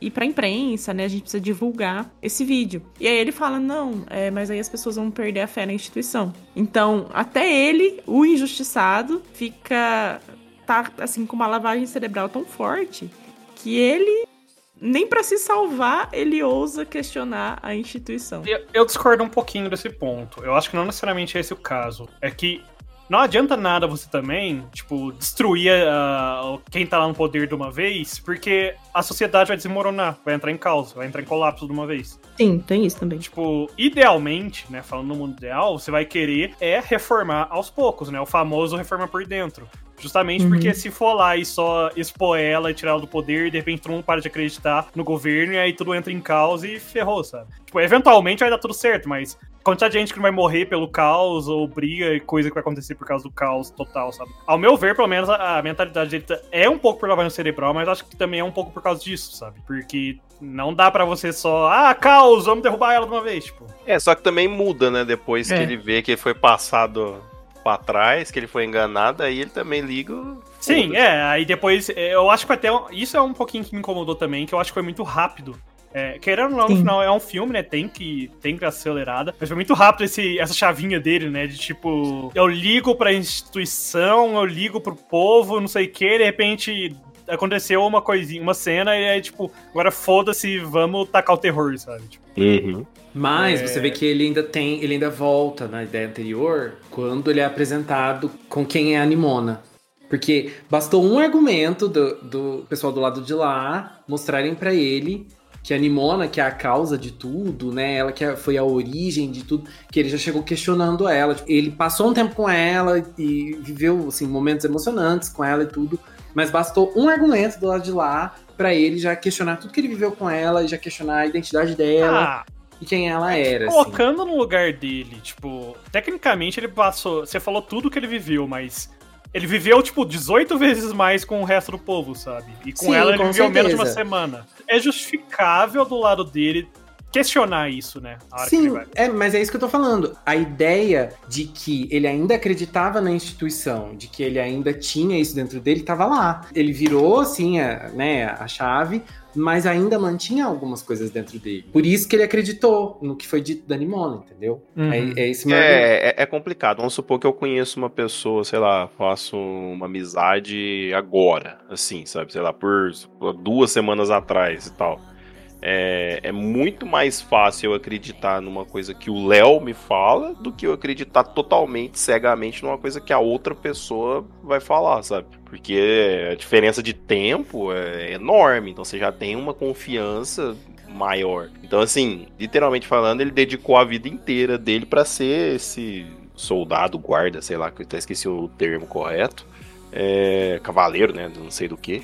ir pra imprensa, né? A gente precisa divulgar esse vídeo. E aí ele fala: não, é, mas aí as pessoas vão perder a fé na instituição. Então, até ele, o injustiçado, fica. tá assim com uma lavagem cerebral tão forte que ele nem para se salvar ele ousa questionar a instituição. Eu, eu, discordo um pouquinho desse ponto. Eu acho que não necessariamente é esse o caso. É que não adianta nada você também, tipo, destruir uh, quem tá lá no poder de uma vez, porque a sociedade vai desmoronar, vai entrar em caos, vai entrar em colapso de uma vez. Sim, tem isso também. Tipo, idealmente, né, falando no mundo ideal, você vai querer é reformar aos poucos, né, o famoso reforma por dentro. Justamente uhum. porque se for lá e só expor ela e tirar ela do poder, de repente todo mundo para de acreditar no governo e aí tudo entra em caos e ferrou, sabe? Tipo, eventualmente vai dar tudo certo, mas quantidade de gente que não vai morrer pelo caos ou briga e coisa que vai acontecer por causa do caos total, sabe? Ao meu ver, pelo menos, a, a mentalidade dele tá, é um pouco por lavagem cerebral, mas acho que também é um pouco por causa disso, sabe? Porque não dá para você só, ah, caos, vamos derrubar ela de uma vez, tipo. É, só que também muda, né? Depois é. que ele vê que foi passado para trás, que ele foi enganado, aí ele também liga. Sim, é, aí depois, eu acho que até, isso é um pouquinho que me incomodou também, que eu acho que foi muito rápido. É, querendo ou não, no final é um filme, né? Tem que, tem que acelerada. Mas foi muito rápido esse, essa chavinha dele, né? De tipo, eu ligo pra instituição, eu ligo pro povo, não sei o que, de repente aconteceu uma coisinha, uma cena, e aí, tipo, agora foda-se, vamos tacar o terror, sabe? Tipo. Uhum. Mas é... você vê que ele ainda tem, ele ainda volta na ideia anterior quando ele é apresentado com quem é a Nimona. Porque bastou um argumento do, do pessoal do lado de lá mostrarem para ele que a Nimona, que é a causa de tudo, né? Ela que é, foi a origem de tudo, que ele já chegou questionando ela. Ele passou um tempo com ela e viveu assim, momentos emocionantes com ela e tudo. Mas bastou um argumento do lado de lá para ele já questionar tudo que ele viveu com ela e já questionar a identidade dela. Ah, e quem ela era. Assim. Colocando assim. no lugar dele, tipo, tecnicamente ele passou. Você falou tudo que ele viveu, mas ele viveu, tipo, 18 vezes mais com o resto do povo, sabe? E com Sim, ela ele com viveu certeza. menos de uma semana. É justificável do lado dele questionar isso, né? Sim, é, mas é isso que eu tô falando. A ideia de que ele ainda acreditava na instituição, de que ele ainda tinha isso dentro dele, tava lá. Ele virou, assim, a, né, a chave, mas ainda mantinha algumas coisas dentro dele. Por isso que ele acreditou no que foi dito da Nimona, entendeu? Uhum. É, é, esse meu é, é, é, complicado. Vamos supor que eu conheço uma pessoa, sei lá, faço uma amizade agora, assim, sabe? Sei lá, por duas semanas atrás e tal. É, é, muito mais fácil eu acreditar numa coisa que o Léo me fala do que eu acreditar totalmente, cegamente, numa coisa que a outra pessoa vai falar, sabe? Porque a diferença de tempo é enorme, então você já tem uma confiança maior. Então, assim, literalmente falando, ele dedicou a vida inteira dele para ser esse soldado, guarda, sei lá, que eu até esqueci o termo correto. É, cavaleiro, né? Não sei do que.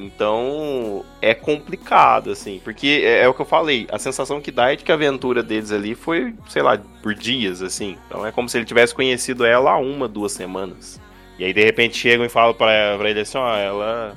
Então é complicado, assim, porque é, é, o que eu falei, a sensação que dá é de que a aventura deles ali foi, sei lá, por dias, assim. Então é como se ele tivesse conhecido ela há uma, duas semanas. E aí de repente chegam e falam pra, pra ele assim, ó, ela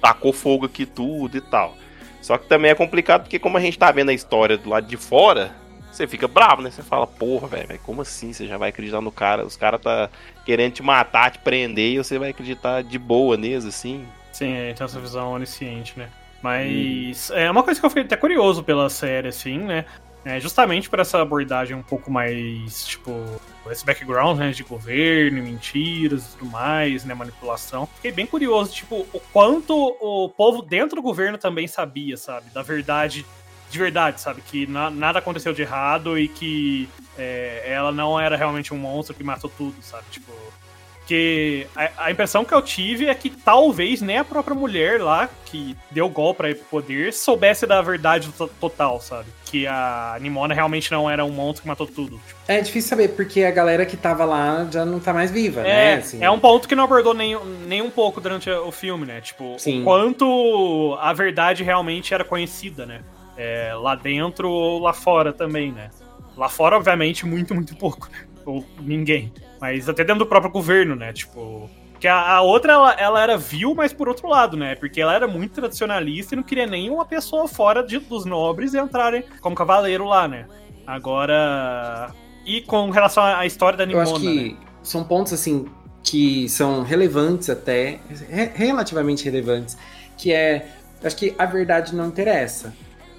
tacou fogo aqui tudo e tal. Só que também é complicado porque como a gente tá vendo a história do lado de fora, você fica bravo, né? Você fala, porra, velho, como assim? Você já vai acreditar no cara? Os caras tá querendo te matar, te prender, e você vai acreditar de boa neles, assim. Sim, é, tem essa visão onisciente, né? Mas hum. é uma coisa que eu fiquei até curioso pela série, assim, né? É justamente por essa abordagem um pouco mais, tipo, esse background, né, de governo, mentiras e tudo mais, né, manipulação. Fiquei bem curioso, tipo, o quanto o povo dentro do governo também sabia, sabe, da verdade, de verdade, sabe, que na, nada aconteceu de errado e que é, ela não era realmente um monstro que matou tudo, sabe, tipo, porque a, a, impressão que eu tive é que talvez nem a própria mulher lá, que deu o golpe pra ir pro poder, soubesse da verdade total, sabe? Que a Nimona realmente não era um monstro que matou tudo. Tipo. É difícil saber, porque a galera que tava lá já não tá mais viva, é, né? Assim. É um ponto que não abordou nem, nem um pouco durante o filme, né? Tipo, Sim. o quanto a verdade realmente era conhecida, né? É, lá dentro ou lá fora também, né? Lá fora, obviamente, muito, muito pouco, né? Ou ninguém. Mas até dentro do próprio governo, né? Tipo. Que a, a, outra, ela, ela, era vil, mas por outro lado, né? Porque ela era muito tradicionalista e não queria nenhuma pessoa fora de, dos nobres entrarem como cavaleiro lá, né? Agora. E com relação à história da Eu Nimona, acho que né? são pontos assim que são relevantes até, re- relativamente relevantes, que é, acho que a verdade não interessa.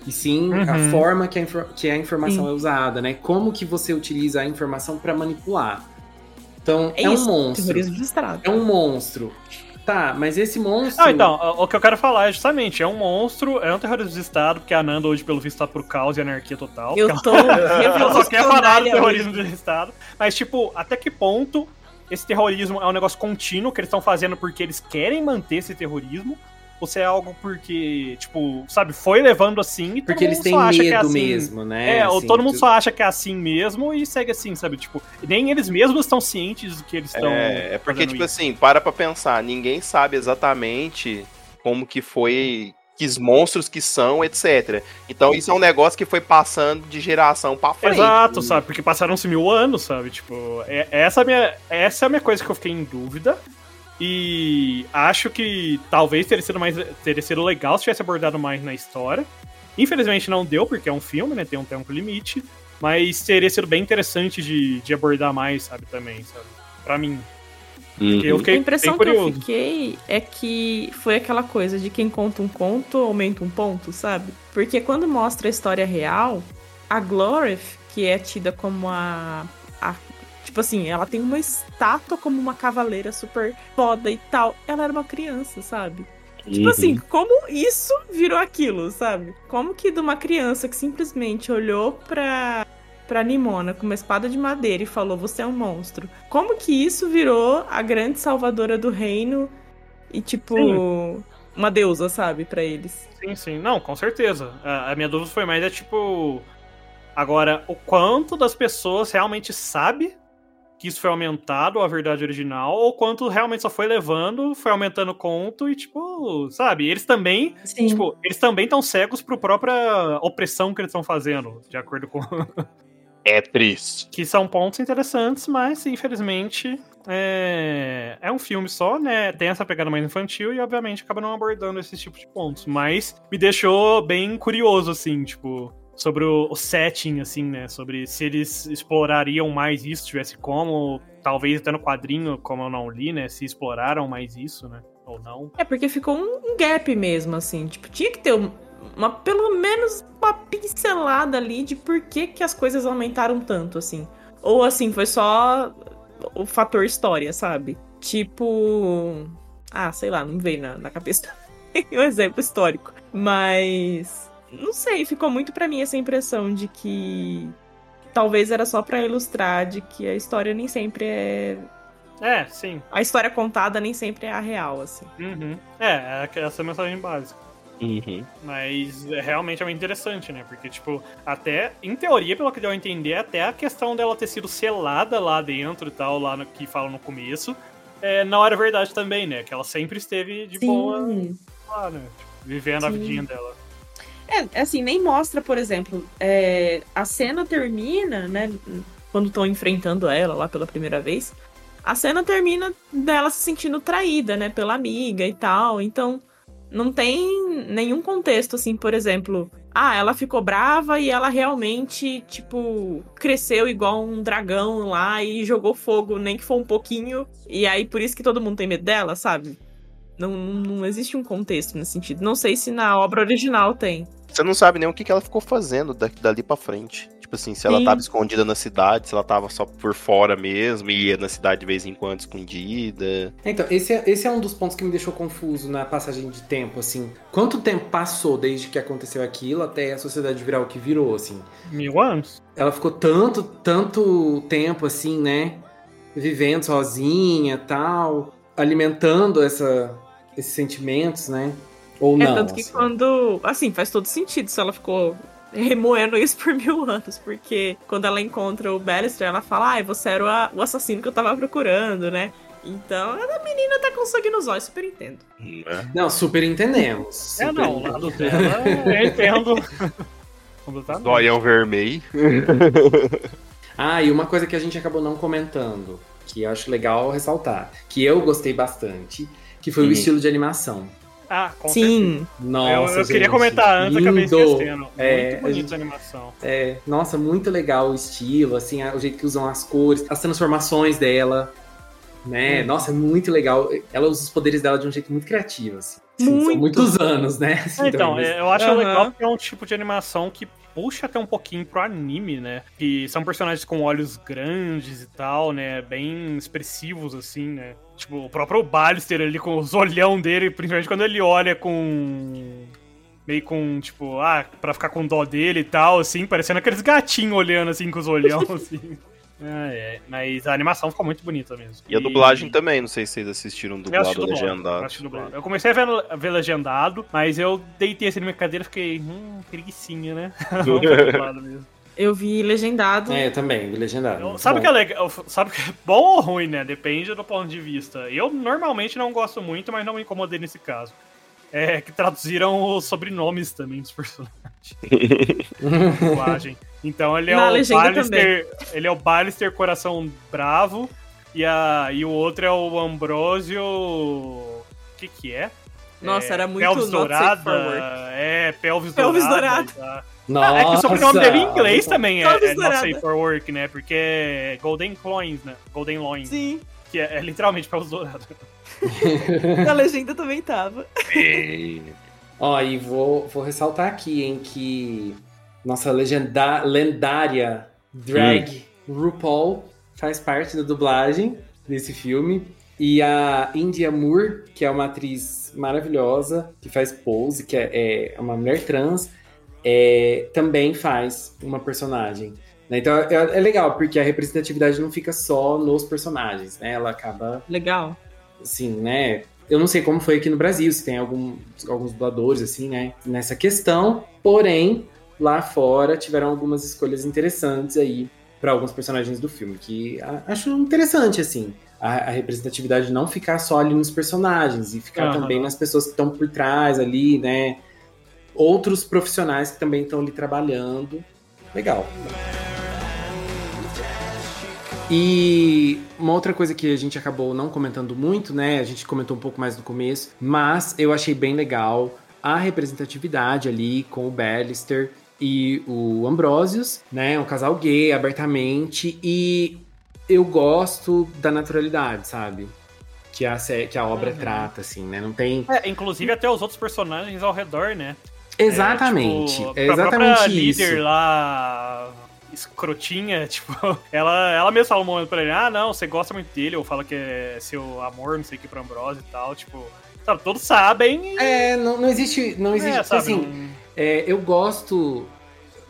E sim a Uhum. forma que a, que a informação Sim. é usada, né? Como que você utiliza a informação para manipular. Então, é, É, um monstro. terrorismo registrado. É um monstro. Tá, mas esse monstro. Ah, então, o que eu quero falar é justamente, é um monstro, é um terrorista de Estado, porque a Nanda hoje, pelo visto, tá por caos e anarquia total. Eu tô ela só quer falar do terrorismo hoje. de Estado. Mas, tipo, até que ponto esse terrorismo é um negócio contínuo que eles estão fazendo porque eles querem manter esse terrorismo? Ou se é algo porque, tipo, sabe, foi levando assim e todo Porque eles têm só acha que é medo assim. mesmo, né? É, ou Assim, todo mundo tu- só acha que é assim mesmo e segue assim, sabe? Tipo, nem eles mesmos estão cientes do que eles estão. É, é porque, tipo isso. assim, para pra pensar, ninguém sabe exatamente como que foi, que os monstros que são, etc. Então isso é um negócio que foi passando de geração pra frente. Exato, sabe? Porque passaram-se mil anos, sabe? Tipo, é, essa, é a minha, essa é a minha coisa que eu fiquei em dúvida. E acho que talvez teria sido, mais, teria sido legal se tivesse abordado mais na história. Infelizmente não deu, porque é um filme, né? Tem um tempo limite. Mas teria sido bem interessante de, de abordar mais, sabe? Também, sabe? Pra mim. Eu A impressão que eu fiquei é que foi aquela coisa de quem conta um conto aumenta um ponto, sabe? Porque quando mostra a história real, a Glorith, que é tida como a, a. Tipo assim, ela tem uma estátua como uma cavaleira super foda e tal. Ela era uma criança, sabe? Tipo Uhum. assim, como isso virou aquilo, sabe? Como que de uma criança que simplesmente olhou pra, pra Nimona com uma espada de madeira e falou, você é um monstro. Como que isso virou a grande salvadora do reino e, tipo, Sim. uma deusa, sabe, pra eles? Sim, sim. Não, com certeza. A, a minha dúvida foi mais é tipo. Agora, o quanto das pessoas realmente sabe que isso foi aumentado, a verdade original, ou quanto realmente só foi levando, foi aumentando o conto e, tipo, sabe? Eles também, Sim. tipo, eles também estão cegos pro própria opressão que eles estão fazendo, de acordo com. É triste. que são pontos interessantes, mas infelizmente é, é um filme só, né? Tem essa pegada mais infantil e obviamente acaba não abordando esses tipos de pontos. Mas me deixou bem curioso, assim, tipo, sobre o, o setting, assim, né? Sobre se eles explorariam mais isso, se tivesse como, talvez até no quadrinho, como eu não li, né? Se exploraram mais isso, né? Ou não. É, porque ficou um, um gap mesmo, assim. Tipo, tinha que ter um- uma, pelo menos uma pincelada ali de por que, que as coisas aumentaram tanto, assim. Ou assim, foi só o fator história, sabe? Tipo. Ah, sei lá, não veio na, na cabeça um exemplo histórico. Mas. Não sei, ficou muito pra mim essa impressão de que. Talvez era só pra ilustrar de que a história nem sempre é. É, sim. A história contada nem sempre é a real, assim. Uhum. É, é essa mensagem básica. Uhum. Mas é, realmente é muito interessante, né? Porque, tipo, até, em teoria, pelo que deu a entender, até a questão dela ter sido selada lá dentro e tal, lá no que fala no começo, é, não era verdade também, né? Que ela sempre esteve de boa lá, né? Tipo, vivendo a Sim. vidinha dela. É, assim, nem mostra, por exemplo, é, a cena termina, né? Quando estão enfrentando ela lá pela primeira vez. A cena termina dela se sentindo traída, né? Pela amiga e tal. Então, não tem nenhum contexto, assim, por exemplo. Ah, ela ficou brava e ela realmente, tipo, cresceu igual um dragão lá e jogou fogo, nem que for um pouquinho. E aí, por isso que todo mundo tem medo dela, sabe? Não, não existe um contexto nesse sentido. Não sei se na obra original tem. Você não sabe nem o que, que ela ficou fazendo da- dali pra frente. Tipo assim, se ela Sim. tava escondida na cidade, se ela tava só por fora mesmo, e ia na cidade de vez em quando escondida. Então, esse é, esse é um dos pontos que me deixou confuso na passagem de tempo, assim. Quanto tempo passou desde que aconteceu aquilo até a sociedade virar o que virou, assim? Mil anos? Ela ficou tanto, tanto tempo, assim, né? Vivendo sozinha tal, alimentando essa, esses sentimentos, né? Ou É não. tanto que assim. quando. Assim, faz todo sentido se ela ficou remoendo isso por mil anos, porque quando ela encontra o Ballister, ela fala, ai, você era o, assassino que eu tava procurando, né? Então, a menina tá com sangue nos olhos, super entendo. Né? Não, super entendemos. É, super não, o lado dela, eu entendo. Completamente. Zoião vermelho. Ah, e uma coisa que a gente acabou não comentando, que eu acho legal ressaltar, que eu gostei bastante, que foi o Hum. estilo de animação. Ah, com Sim. Nossa, eu, eu queria gente, comentar antes, acabei lindo. esquecendo. É, Muito a gente- bonita a animação. É, nossa, muito legal o estilo, assim, o jeito que usam as cores, as transformações dela, né? Nossa, é muito legal. Ela usa os poderes dela de um jeito muito criativo, assim. Sim, São Muito. muitos anos, né? Assim, Então, também. é, eu acho Aham. legal porque é um tipo de animação que puxa até um pouquinho pro anime, né? Que são personagens com olhos grandes e tal, né? Bem expressivos, assim, né? Tipo, o próprio Ballister ali com os olhão dele, principalmente quando ele olha com. Meio com, tipo, ah, pra ficar com dó dele e tal, assim, parecendo aqueles gatinhos olhando assim com os olhão, assim. Ah, é. Mas a animação ficou muito bonita mesmo. E a dublagem também, não sei se vocês assistiram Eu assisti dublado ou legendado. eu. Eu comecei a ver, a ver legendado, mas eu deitei assim na minha cadeira e fiquei, hum, preguicinha, né? Dublado mesmo. Eu vi legendado. É, eu também, legendado. Eu- muito sabe o que é legal? Sabe o que é bom ou ruim, né? Depende do ponto de vista. Eu normalmente não gosto muito, mas não me incomodei nesse caso. É que traduziram os sobrenomes também dos personagens. Então ele é Na o Ballister. Ele é o Ballister Coração Bravo. E, a, e o outro é o Ambrosio. O que que é? Nossa, É, era muito Pelvis Dourada. É, Pelvis, Pelvis Dourada. Dourada. Nossa, Ah, é que o sobrenome dele em inglês também é, é Not. Safe for Work, né? Porque é Golden Loins, né? Golden Loins. Sim. Que é, é literalmente Pelvis Dourada. Na legenda também tava. Ó, e vou, vou ressaltar aqui, em que nossa legenda, lendária drag RuPaul faz parte da dublagem desse filme. E a India Moore, que é uma atriz maravilhosa, que faz pose, que é, é uma mulher trans, é, também faz uma personagem. né? Então é, é legal, porque a representatividade não fica só nos personagens, né? Ela acaba Legal. assim, né? Eu não sei como foi aqui no Brasil, se tem algum, alguns dubladores, assim, né? Nessa questão. Porém, lá fora tiveram algumas escolhas interessantes aí para alguns personagens do filme, que acho interessante, assim. A, a representatividade não ficar só ali nos personagens e ficar Aham. também nas pessoas que estão por trás ali, né? Outros profissionais que também estão ali trabalhando. Legal. E uma outra coisa que a gente acabou não comentando muito, né? A gente comentou um pouco mais no começo, mas eu achei bem legal a representatividade ali com o Ballister e o Ambrosius, né? Um casal gay abertamente e eu gosto da naturalidade, sabe? Que a, que a obra Uhum. trata, assim, né? Não tem. É, inclusive até os outros personagens ao redor, né? Exatamente. É, tipo, É, a própria exatamente isso. líder lá, escrotinha, tipo, ela, ela mesma fala um momento pra ele, ah, não, você gosta muito dele, ou fala que é seu amor, não sei o que, pro Ambrose e tal, tipo, sabe, todos sabem e... É, não, não existe. Não existe. é, sabe, assim, não- É, eu gosto,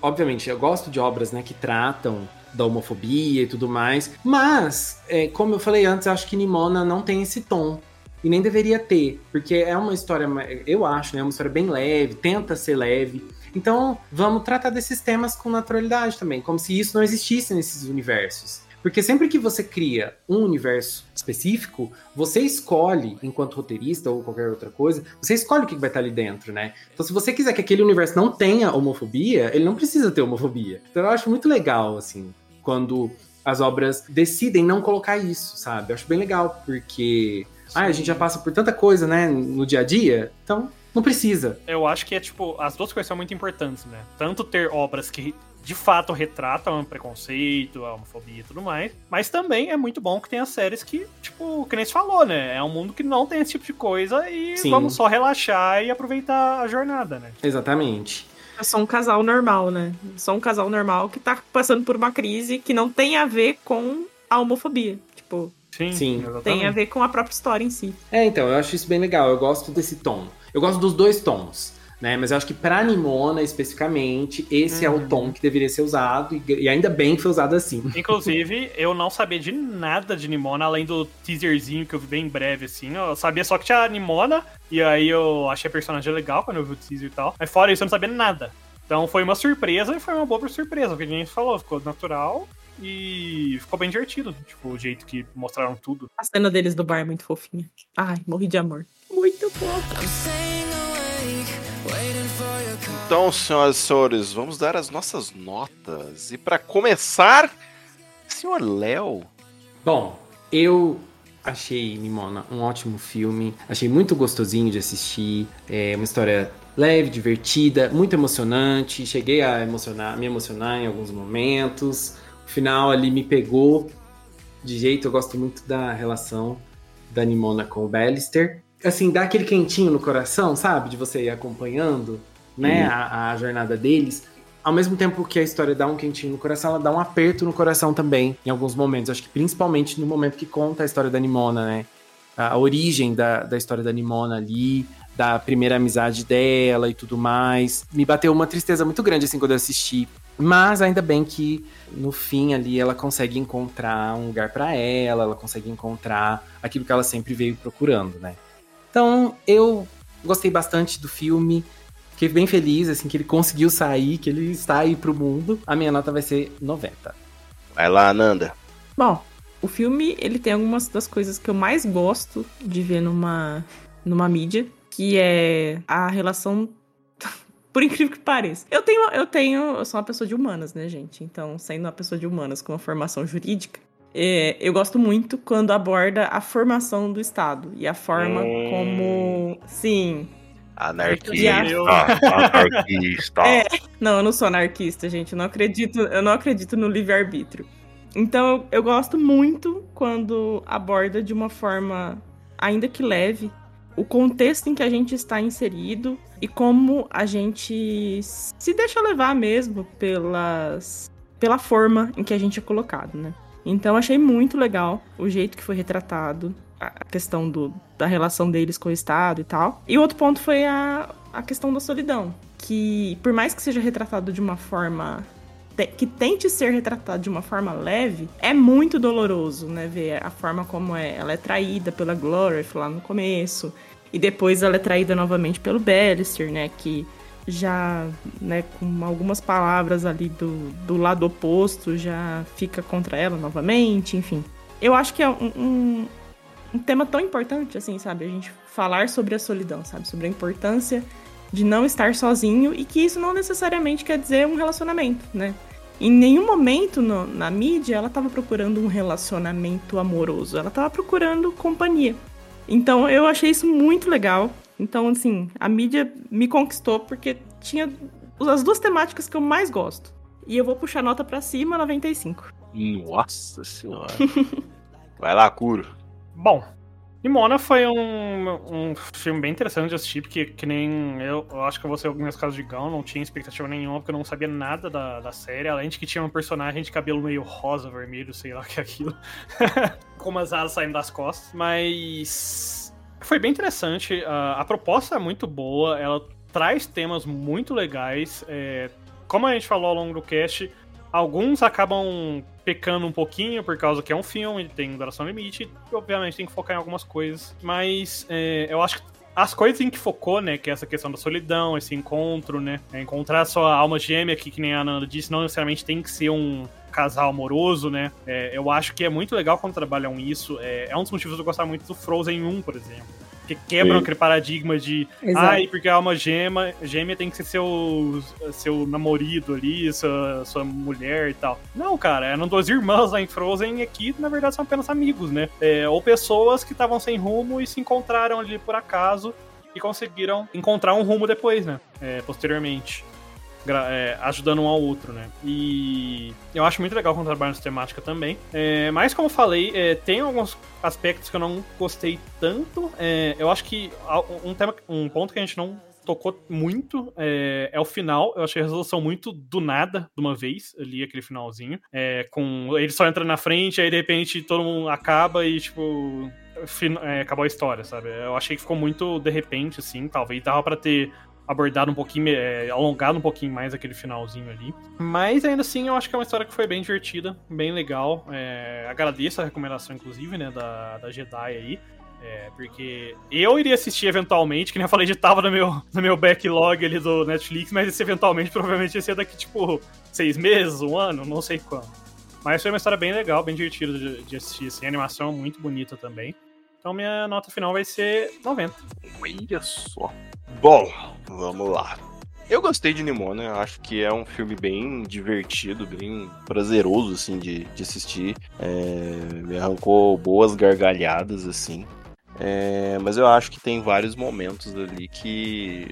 obviamente, eu gosto de obras né, que tratam da homofobia e tudo mais, mas, é, como eu falei antes, eu acho que Nimona não tem esse tom. E nem deveria ter, porque é uma história, eu acho, né? Uma história bem leve, tenta ser leve. Então, vamos tratar desses temas com naturalidade também, como se isso não existisse nesses universos. Porque sempre que você cria um universo específico, você escolhe, enquanto roteirista ou qualquer outra coisa, você escolhe o que vai estar ali dentro, né? Então, se você quiser que aquele universo não tenha homofobia, ele não precisa ter homofobia. Então, eu acho muito legal, assim, quando as obras decidem não colocar isso, sabe? Eu acho bem legal, porque ah, a gente já passa por tanta coisa, né, no dia a dia, então não precisa. Eu acho que é, tipo, as duas coisas são muito importantes, né? Tanto ter obras que de fato retratam o preconceito, a homofobia e tudo mais, mas também é muito bom que tenha séries que, tipo, que nem se falou, né? É um mundo que não tem esse tipo de coisa e Sim. vamos só relaxar e aproveitar a jornada, né? Exatamente. Eu sou um casal normal, né? Eu sou um casal normal que tá passando por uma crise que não tem a ver com a homofobia. Tipo, Sim, Sim. exatamente. tem a ver com a própria história em si. É, então, eu acho isso bem legal. Eu gosto desse tom. Eu gosto dos dois tons, né? Mas eu acho que pra Nimona, especificamente, esse é o Uhum. tom que deveria ser usado, e, e ainda bem que foi usado assim. Inclusive, eu não sabia de nada de Nimona, além do teaserzinho que eu vi bem breve, assim. Eu sabia só que tinha a Nimona, e aí eu achei a personagem legal quando eu vi o teaser e tal. Mas fora isso, eu não sabia nada. Então foi uma surpresa e foi uma boa surpresa, porque a gente falou, ficou natural e ficou bem divertido. Tipo, o jeito que mostraram tudo. A cena deles do bar é muito fofinha. Ai, morri de amor. Muito fofo. Então, senhoras e senhores, vamos dar as nossas notas. E pra começar, senhor Léo. Bom, eu Achei Nimona um ótimo filme. Achei muito gostosinho de assistir. É uma história leve, divertida, muito emocionante. Cheguei a emocionar, me emocionar em alguns momentos. Final ali me pegou de jeito. Eu gosto muito da relação da Nimona com o Ballister. Assim, dá aquele quentinho no coração, sabe? De você ir acompanhando, né? Uhum. A, a jornada deles. Ao mesmo tempo que a história dá um quentinho no coração, ela dá um aperto no coração também, em alguns momentos. Acho que principalmente no momento que conta a história da Nimona, né? A, a origem da, da história da Nimona ali, da primeira amizade dela e tudo mais. Me bateu uma tristeza muito grande, assim, quando eu assisti. Mas ainda bem que no fim ali ela consegue encontrar um lugar para ela, ela consegue encontrar aquilo que ela sempre veio procurando, né? Então eu gostei bastante do filme. Fiquei bem feliz, assim, que ele conseguiu sair, que ele está aí pro mundo. A minha nota vai ser 90. Vai lá, Ananda. Bom, o filme, ele tem algumas das coisas que eu mais gosto de ver numa, numa mídia, que é a relação... Por incrível que pareça. Eu tenho, eu tenho, eu sou uma pessoa de humanas, né, gente? Então, sendo uma pessoa de humanas com uma formação jurídica, é, eu gosto muito quando aborda a formação do Estado e a forma Hum. como. Sim. Anarquista. Anarquista. É. Não, eu não sou anarquista, gente. Eu não acredito, eu não acredito no livre-arbítrio. Então, eu, eu gosto muito quando aborda de uma forma, ainda que leve, o contexto em que a gente está inserido e como a gente se deixa levar mesmo pelas, pela forma em que a gente é colocado, né? Então, achei muito legal o jeito que foi retratado, a questão do, da relação deles com o Estado e tal. E outro ponto foi a, a questão da solidão. Que, por mais que seja retratado de uma forma. que tente ser retratado de uma forma leve, é muito doloroso, né? Ver a forma como é. Ela é traída pela Glorif lá no começo. E depois ela é traída novamente pelo Ballister, né? Que já, né, com algumas palavras ali do, do lado oposto, já fica contra ela novamente, enfim. Eu acho que é um, um, um tema tão importante, assim, sabe? A gente falar sobre a solidão, sabe? Sobre a importância de não estar sozinho e que isso não necessariamente quer dizer um relacionamento, né? Em nenhum momento no- na mídia ela estava procurando um relacionamento amoroso, ela estava procurando companhia. Então eu achei isso muito legal. Então, assim, a mídia me conquistou porque tinha as duas temáticas que eu mais gosto. E eu vou puxar nota pra cima, 95. Nossa senhora. Vai lá, Curo. Bom, Nimona foi um, um filme bem interessante de assistir, porque que nem eu, eu acho que vou ser alguns casos de Gão, não tinha expectativa nenhuma, porque eu não sabia nada da, da série, além de que tinha um personagem de cabelo meio rosa, vermelho, sei lá o que é aquilo, com umas asas saindo das costas, mas foi bem interessante, a, a proposta é muito boa, ela traz temas muito legais, é, como a gente falou ao longo do cast, alguns acabam pecando um pouquinho por causa que é um filme, tem duração limite, e obviamente tem que focar em algumas coisas. Mas é, eu acho que as coisas em que focou, né, que é essa questão da solidão, esse encontro, né, é encontrar sua alma gêmea, que, que nem a Ananda disse, não necessariamente tem que ser um casal amoroso, né, é, eu acho que é muito legal quando trabalham isso, é, é um dos motivos de eu gostar muito do Frozen 1, por exemplo. Que quebram Sim. aquele paradigma de Exato. Ai, porque a alma gêmea, gêmea tem que ser seu, seu namorado ali, sua, sua mulher e tal. Não, cara, eram duas irmãs lá em Frozen e aqui, na verdade, são apenas amigos, né? É, ou pessoas que estavam sem rumo e se encontraram ali por acaso e conseguiram encontrar um rumo depois, né? É, posteriormente. É, ajudando um ao outro, né? E eu acho muito legal quando trabalha nessa temática também. É, mas, como eu falei, é, tem alguns aspectos que eu não gostei tanto. É, eu acho que um, tema, um ponto que a gente não tocou muito é, é o final. Eu achei a resolução muito do nada, de uma vez, ali, aquele finalzinho. É, com ele só entra na frente, aí de repente todo mundo acaba e, tipo. fin- é, acabou a história, sabe? Eu achei que ficou muito de repente, assim. Talvez dava pra ter abordado um pouquinho, é, alongado um pouquinho mais aquele finalzinho ali. Mas ainda assim, eu acho que é uma história que foi bem divertida, bem legal. É, agradeço a recomendação, inclusive, né, da, da Jedi aí. É, porque eu iria assistir eventualmente, que nem eu falei, já tava no meu, no meu backlog ali do Netflix, mas esse eventualmente provavelmente ia ser daqui, tipo, seis meses, um ano, não sei quando. Mas foi uma história bem legal, bem divertida de, de assistir, assim, a animação é muito bonita também. Então minha nota final vai ser 90. Olha só. Bom, vamos lá. Eu gostei de Nimona, acho que é um filme bem divertido, bem prazeroso, assim, de, de assistir. É, me arrancou boas gargalhadas, assim. É, mas eu acho que tem vários momentos ali que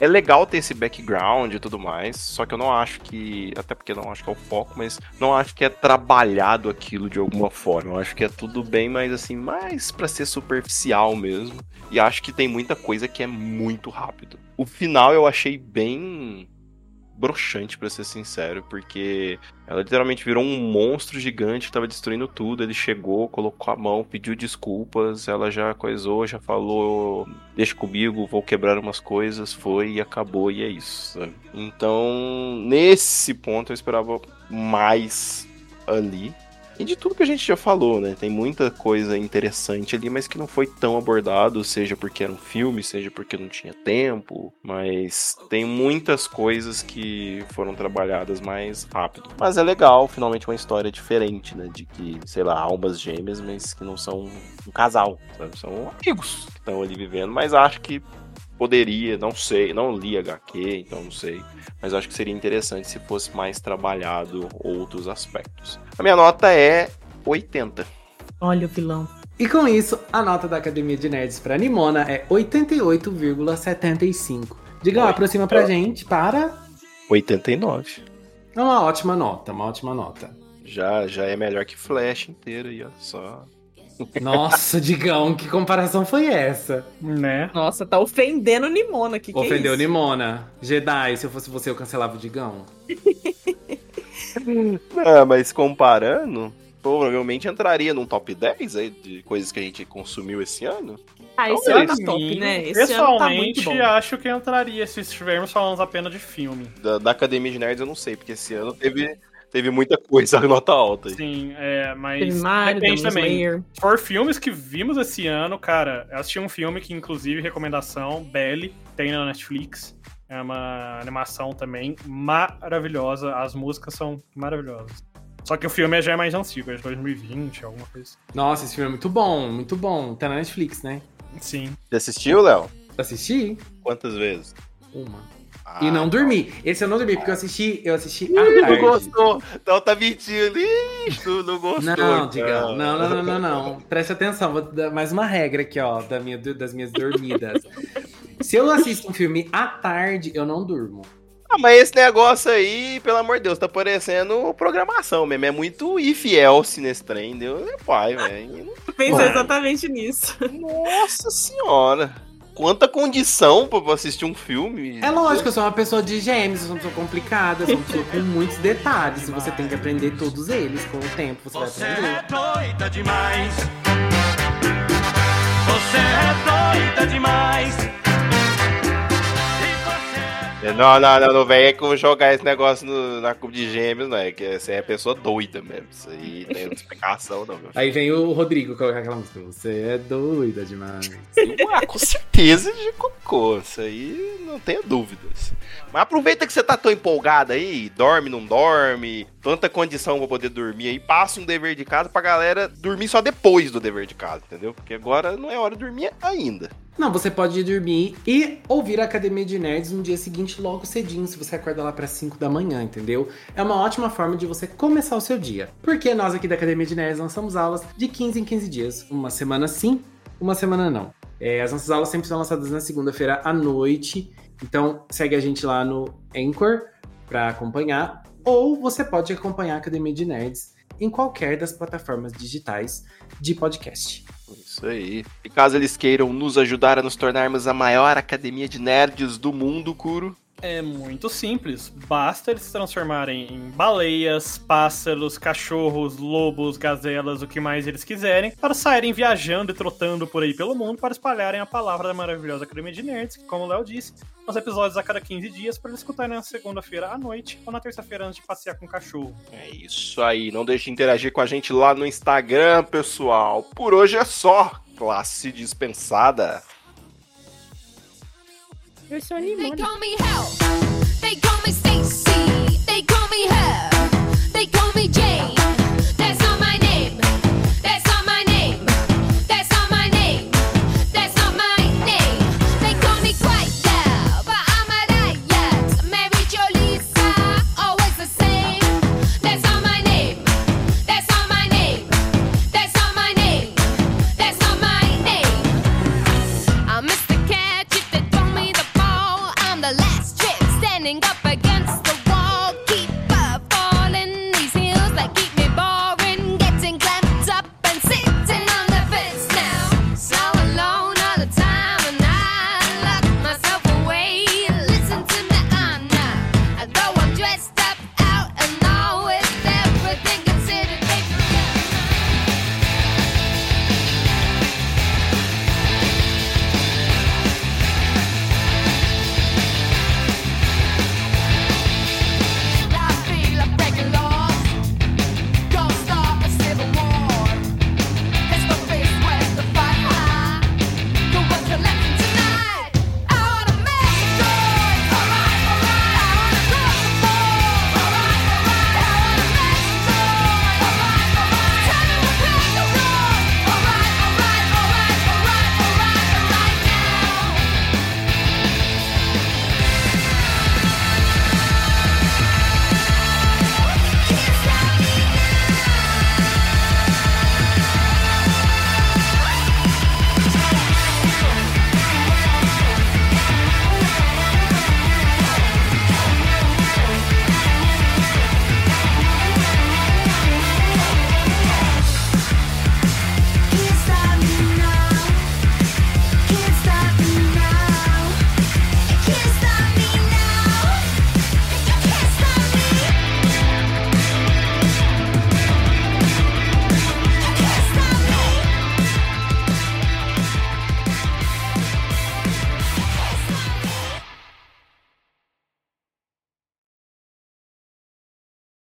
é legal ter esse background e tudo mais, só que eu não acho que, até porque não acho que é o foco, mas não acho que é trabalhado aquilo de alguma forma. Eu acho que é tudo bem mais assim, mais para ser superficial mesmo. E acho que tem muita coisa que é muito rápido. O final eu achei bem broxante, para ser sincero, porque ela literalmente virou um monstro gigante que tava destruindo tudo. Ele chegou, colocou a mão, pediu desculpas, ela já coisou, já falou: Deixa comigo, vou quebrar umas coisas. Foi e acabou, e é isso. Então, nesse ponto, eu esperava mais ali. E de tudo que a gente já falou, né? Tem muita coisa interessante ali, mas que não foi tão abordado, seja porque era um filme, seja porque não tinha tempo. Mas tem muitas coisas que foram trabalhadas mais rápido. Mas é legal, finalmente uma história diferente, né? De que, sei lá, almas gêmeas, mas que não são um casal, sabe? São amigos que estão ali vivendo. Mas acho que poderia, não sei, não li HQ, então não sei, mas acho que seria interessante se fosse mais trabalhado outros aspectos. A minha nota é 80. Olha o vilão. E com isso, a nota da Academia de Nerds para Nimona é 88,75. Diga lá, aproxima pra gente para 89. É uma ótima nota, uma ótima nota. Já, já é melhor que Flash inteiro aí, ó, só. Nossa, Digão, que comparação foi essa? Né? Nossa, tá ofendendo Nimona. Que que Ofendeu é isso? Nimona. Jedi, se eu fosse você, eu cancelava o Digão. Ah, mas comparando, provavelmente entraria num top 10 aí de coisas que a gente consumiu esse ano. Ah, esse Talvez ano tá top, né? Esse ano tá muito Pessoalmente, bom. acho que entraria se estivermos falando apenas de filme. Da, da Academia de Nerds eu não sei, porque esse ano teve, teve muita coisa nota alta. aí. Sim, é, mas Mario, depende também. Slayer. For filmes que vimos esse ano, cara, eu assisti um filme que, inclusive, recomendação, Belly, tem na Netflix. É uma animação também maravilhosa. As músicas são maravilhosas. Só que o filme já é mais antigo, é de 2020, alguma coisa. Nossa, esse filme é muito bom, muito bom. Tá na Netflix, né? Sim. Você assistiu, Léo? Assisti? Quantas vezes? Uma. Ah, e não dormi. Esse eu não dormi, porque eu assisti, eu assisti à Ih, tarde. não gostou. Então tá mentindo. Ih, tu não gostou. Não, então. Digão, não, não, não, não, não. Preste atenção, vou dar mais uma regra aqui, ó, da minha, das minhas dormidas. Se eu assisto um filme à tarde, eu não durmo. Ah, mas esse negócio aí, pelo amor de Deus, tá parecendo programação mesmo. É muito if else nesse trem. Deus é pai, velho. Pensei Mano. exatamente nisso. Nossa senhora. Quanta condição pra assistir um filme. É lógico, eu sou uma pessoa de gêmeos, eu sou uma pessoa complicada, eu sou uma pessoa com muitos detalhes. E você tem que aprender todos eles. Com o tempo você vai aprender. doida demais. Você é doida demais. É, Não, não, não, não vem é vou jogar esse negócio no- na Clube de Gêmeos, não é? Que você é pessoa doida mesmo. Isso aí tem outra explicação, não, meu Aí vem o Rodrigo colocar aquela música. Você é doida demais. Ah, com certeza de cocô. Isso aí não tenha dúvidas. Mas aproveita que você tá tão empolgado aí, dorme, não dorme, tanta condição pra poder dormir aí, passa um dever de casa pra galera dormir só depois do dever de casa, entendeu? Porque agora não é hora de dormir ainda. Não, você pode ir dormir e ouvir a Academia de Nerds no dia seguinte, logo cedinho, se você acorda lá para 5 da manhã, entendeu? É uma ótima forma de você começar o seu dia. Porque nós aqui da Academia de Nerds lançamos aulas de 15 em 15 dias. Uma semana sim, uma semana não. É, as nossas aulas sempre são lançadas na segunda-feira à noite. Então segue a gente lá no Anchor para acompanhar. Ou você pode acompanhar a Academia de Nerds em qualquer das plataformas digitais de podcast. Isso aí. E caso eles queiram nos ajudar a nos tornarmos a maior academia de nerds do mundo, Kuro, É muito simples. Basta eles se transformarem em baleias, pássaros, cachorros, lobos, gazelas, o que mais eles quiserem, para saírem viajando e trotando por aí pelo mundo para espalharem a palavra da maravilhosa Academia de Nerds, que, como o Léo disse, nos episódios a cada 15 dias para eles escutarem na segunda-feira à noite ou na terça-feira antes de passear com o cachorro. É isso aí. Não deixe de interagir com a gente lá no Instagram, pessoal. Por hoje é só. Classe dispensada. They call me help. They call me Stacy. They call me help.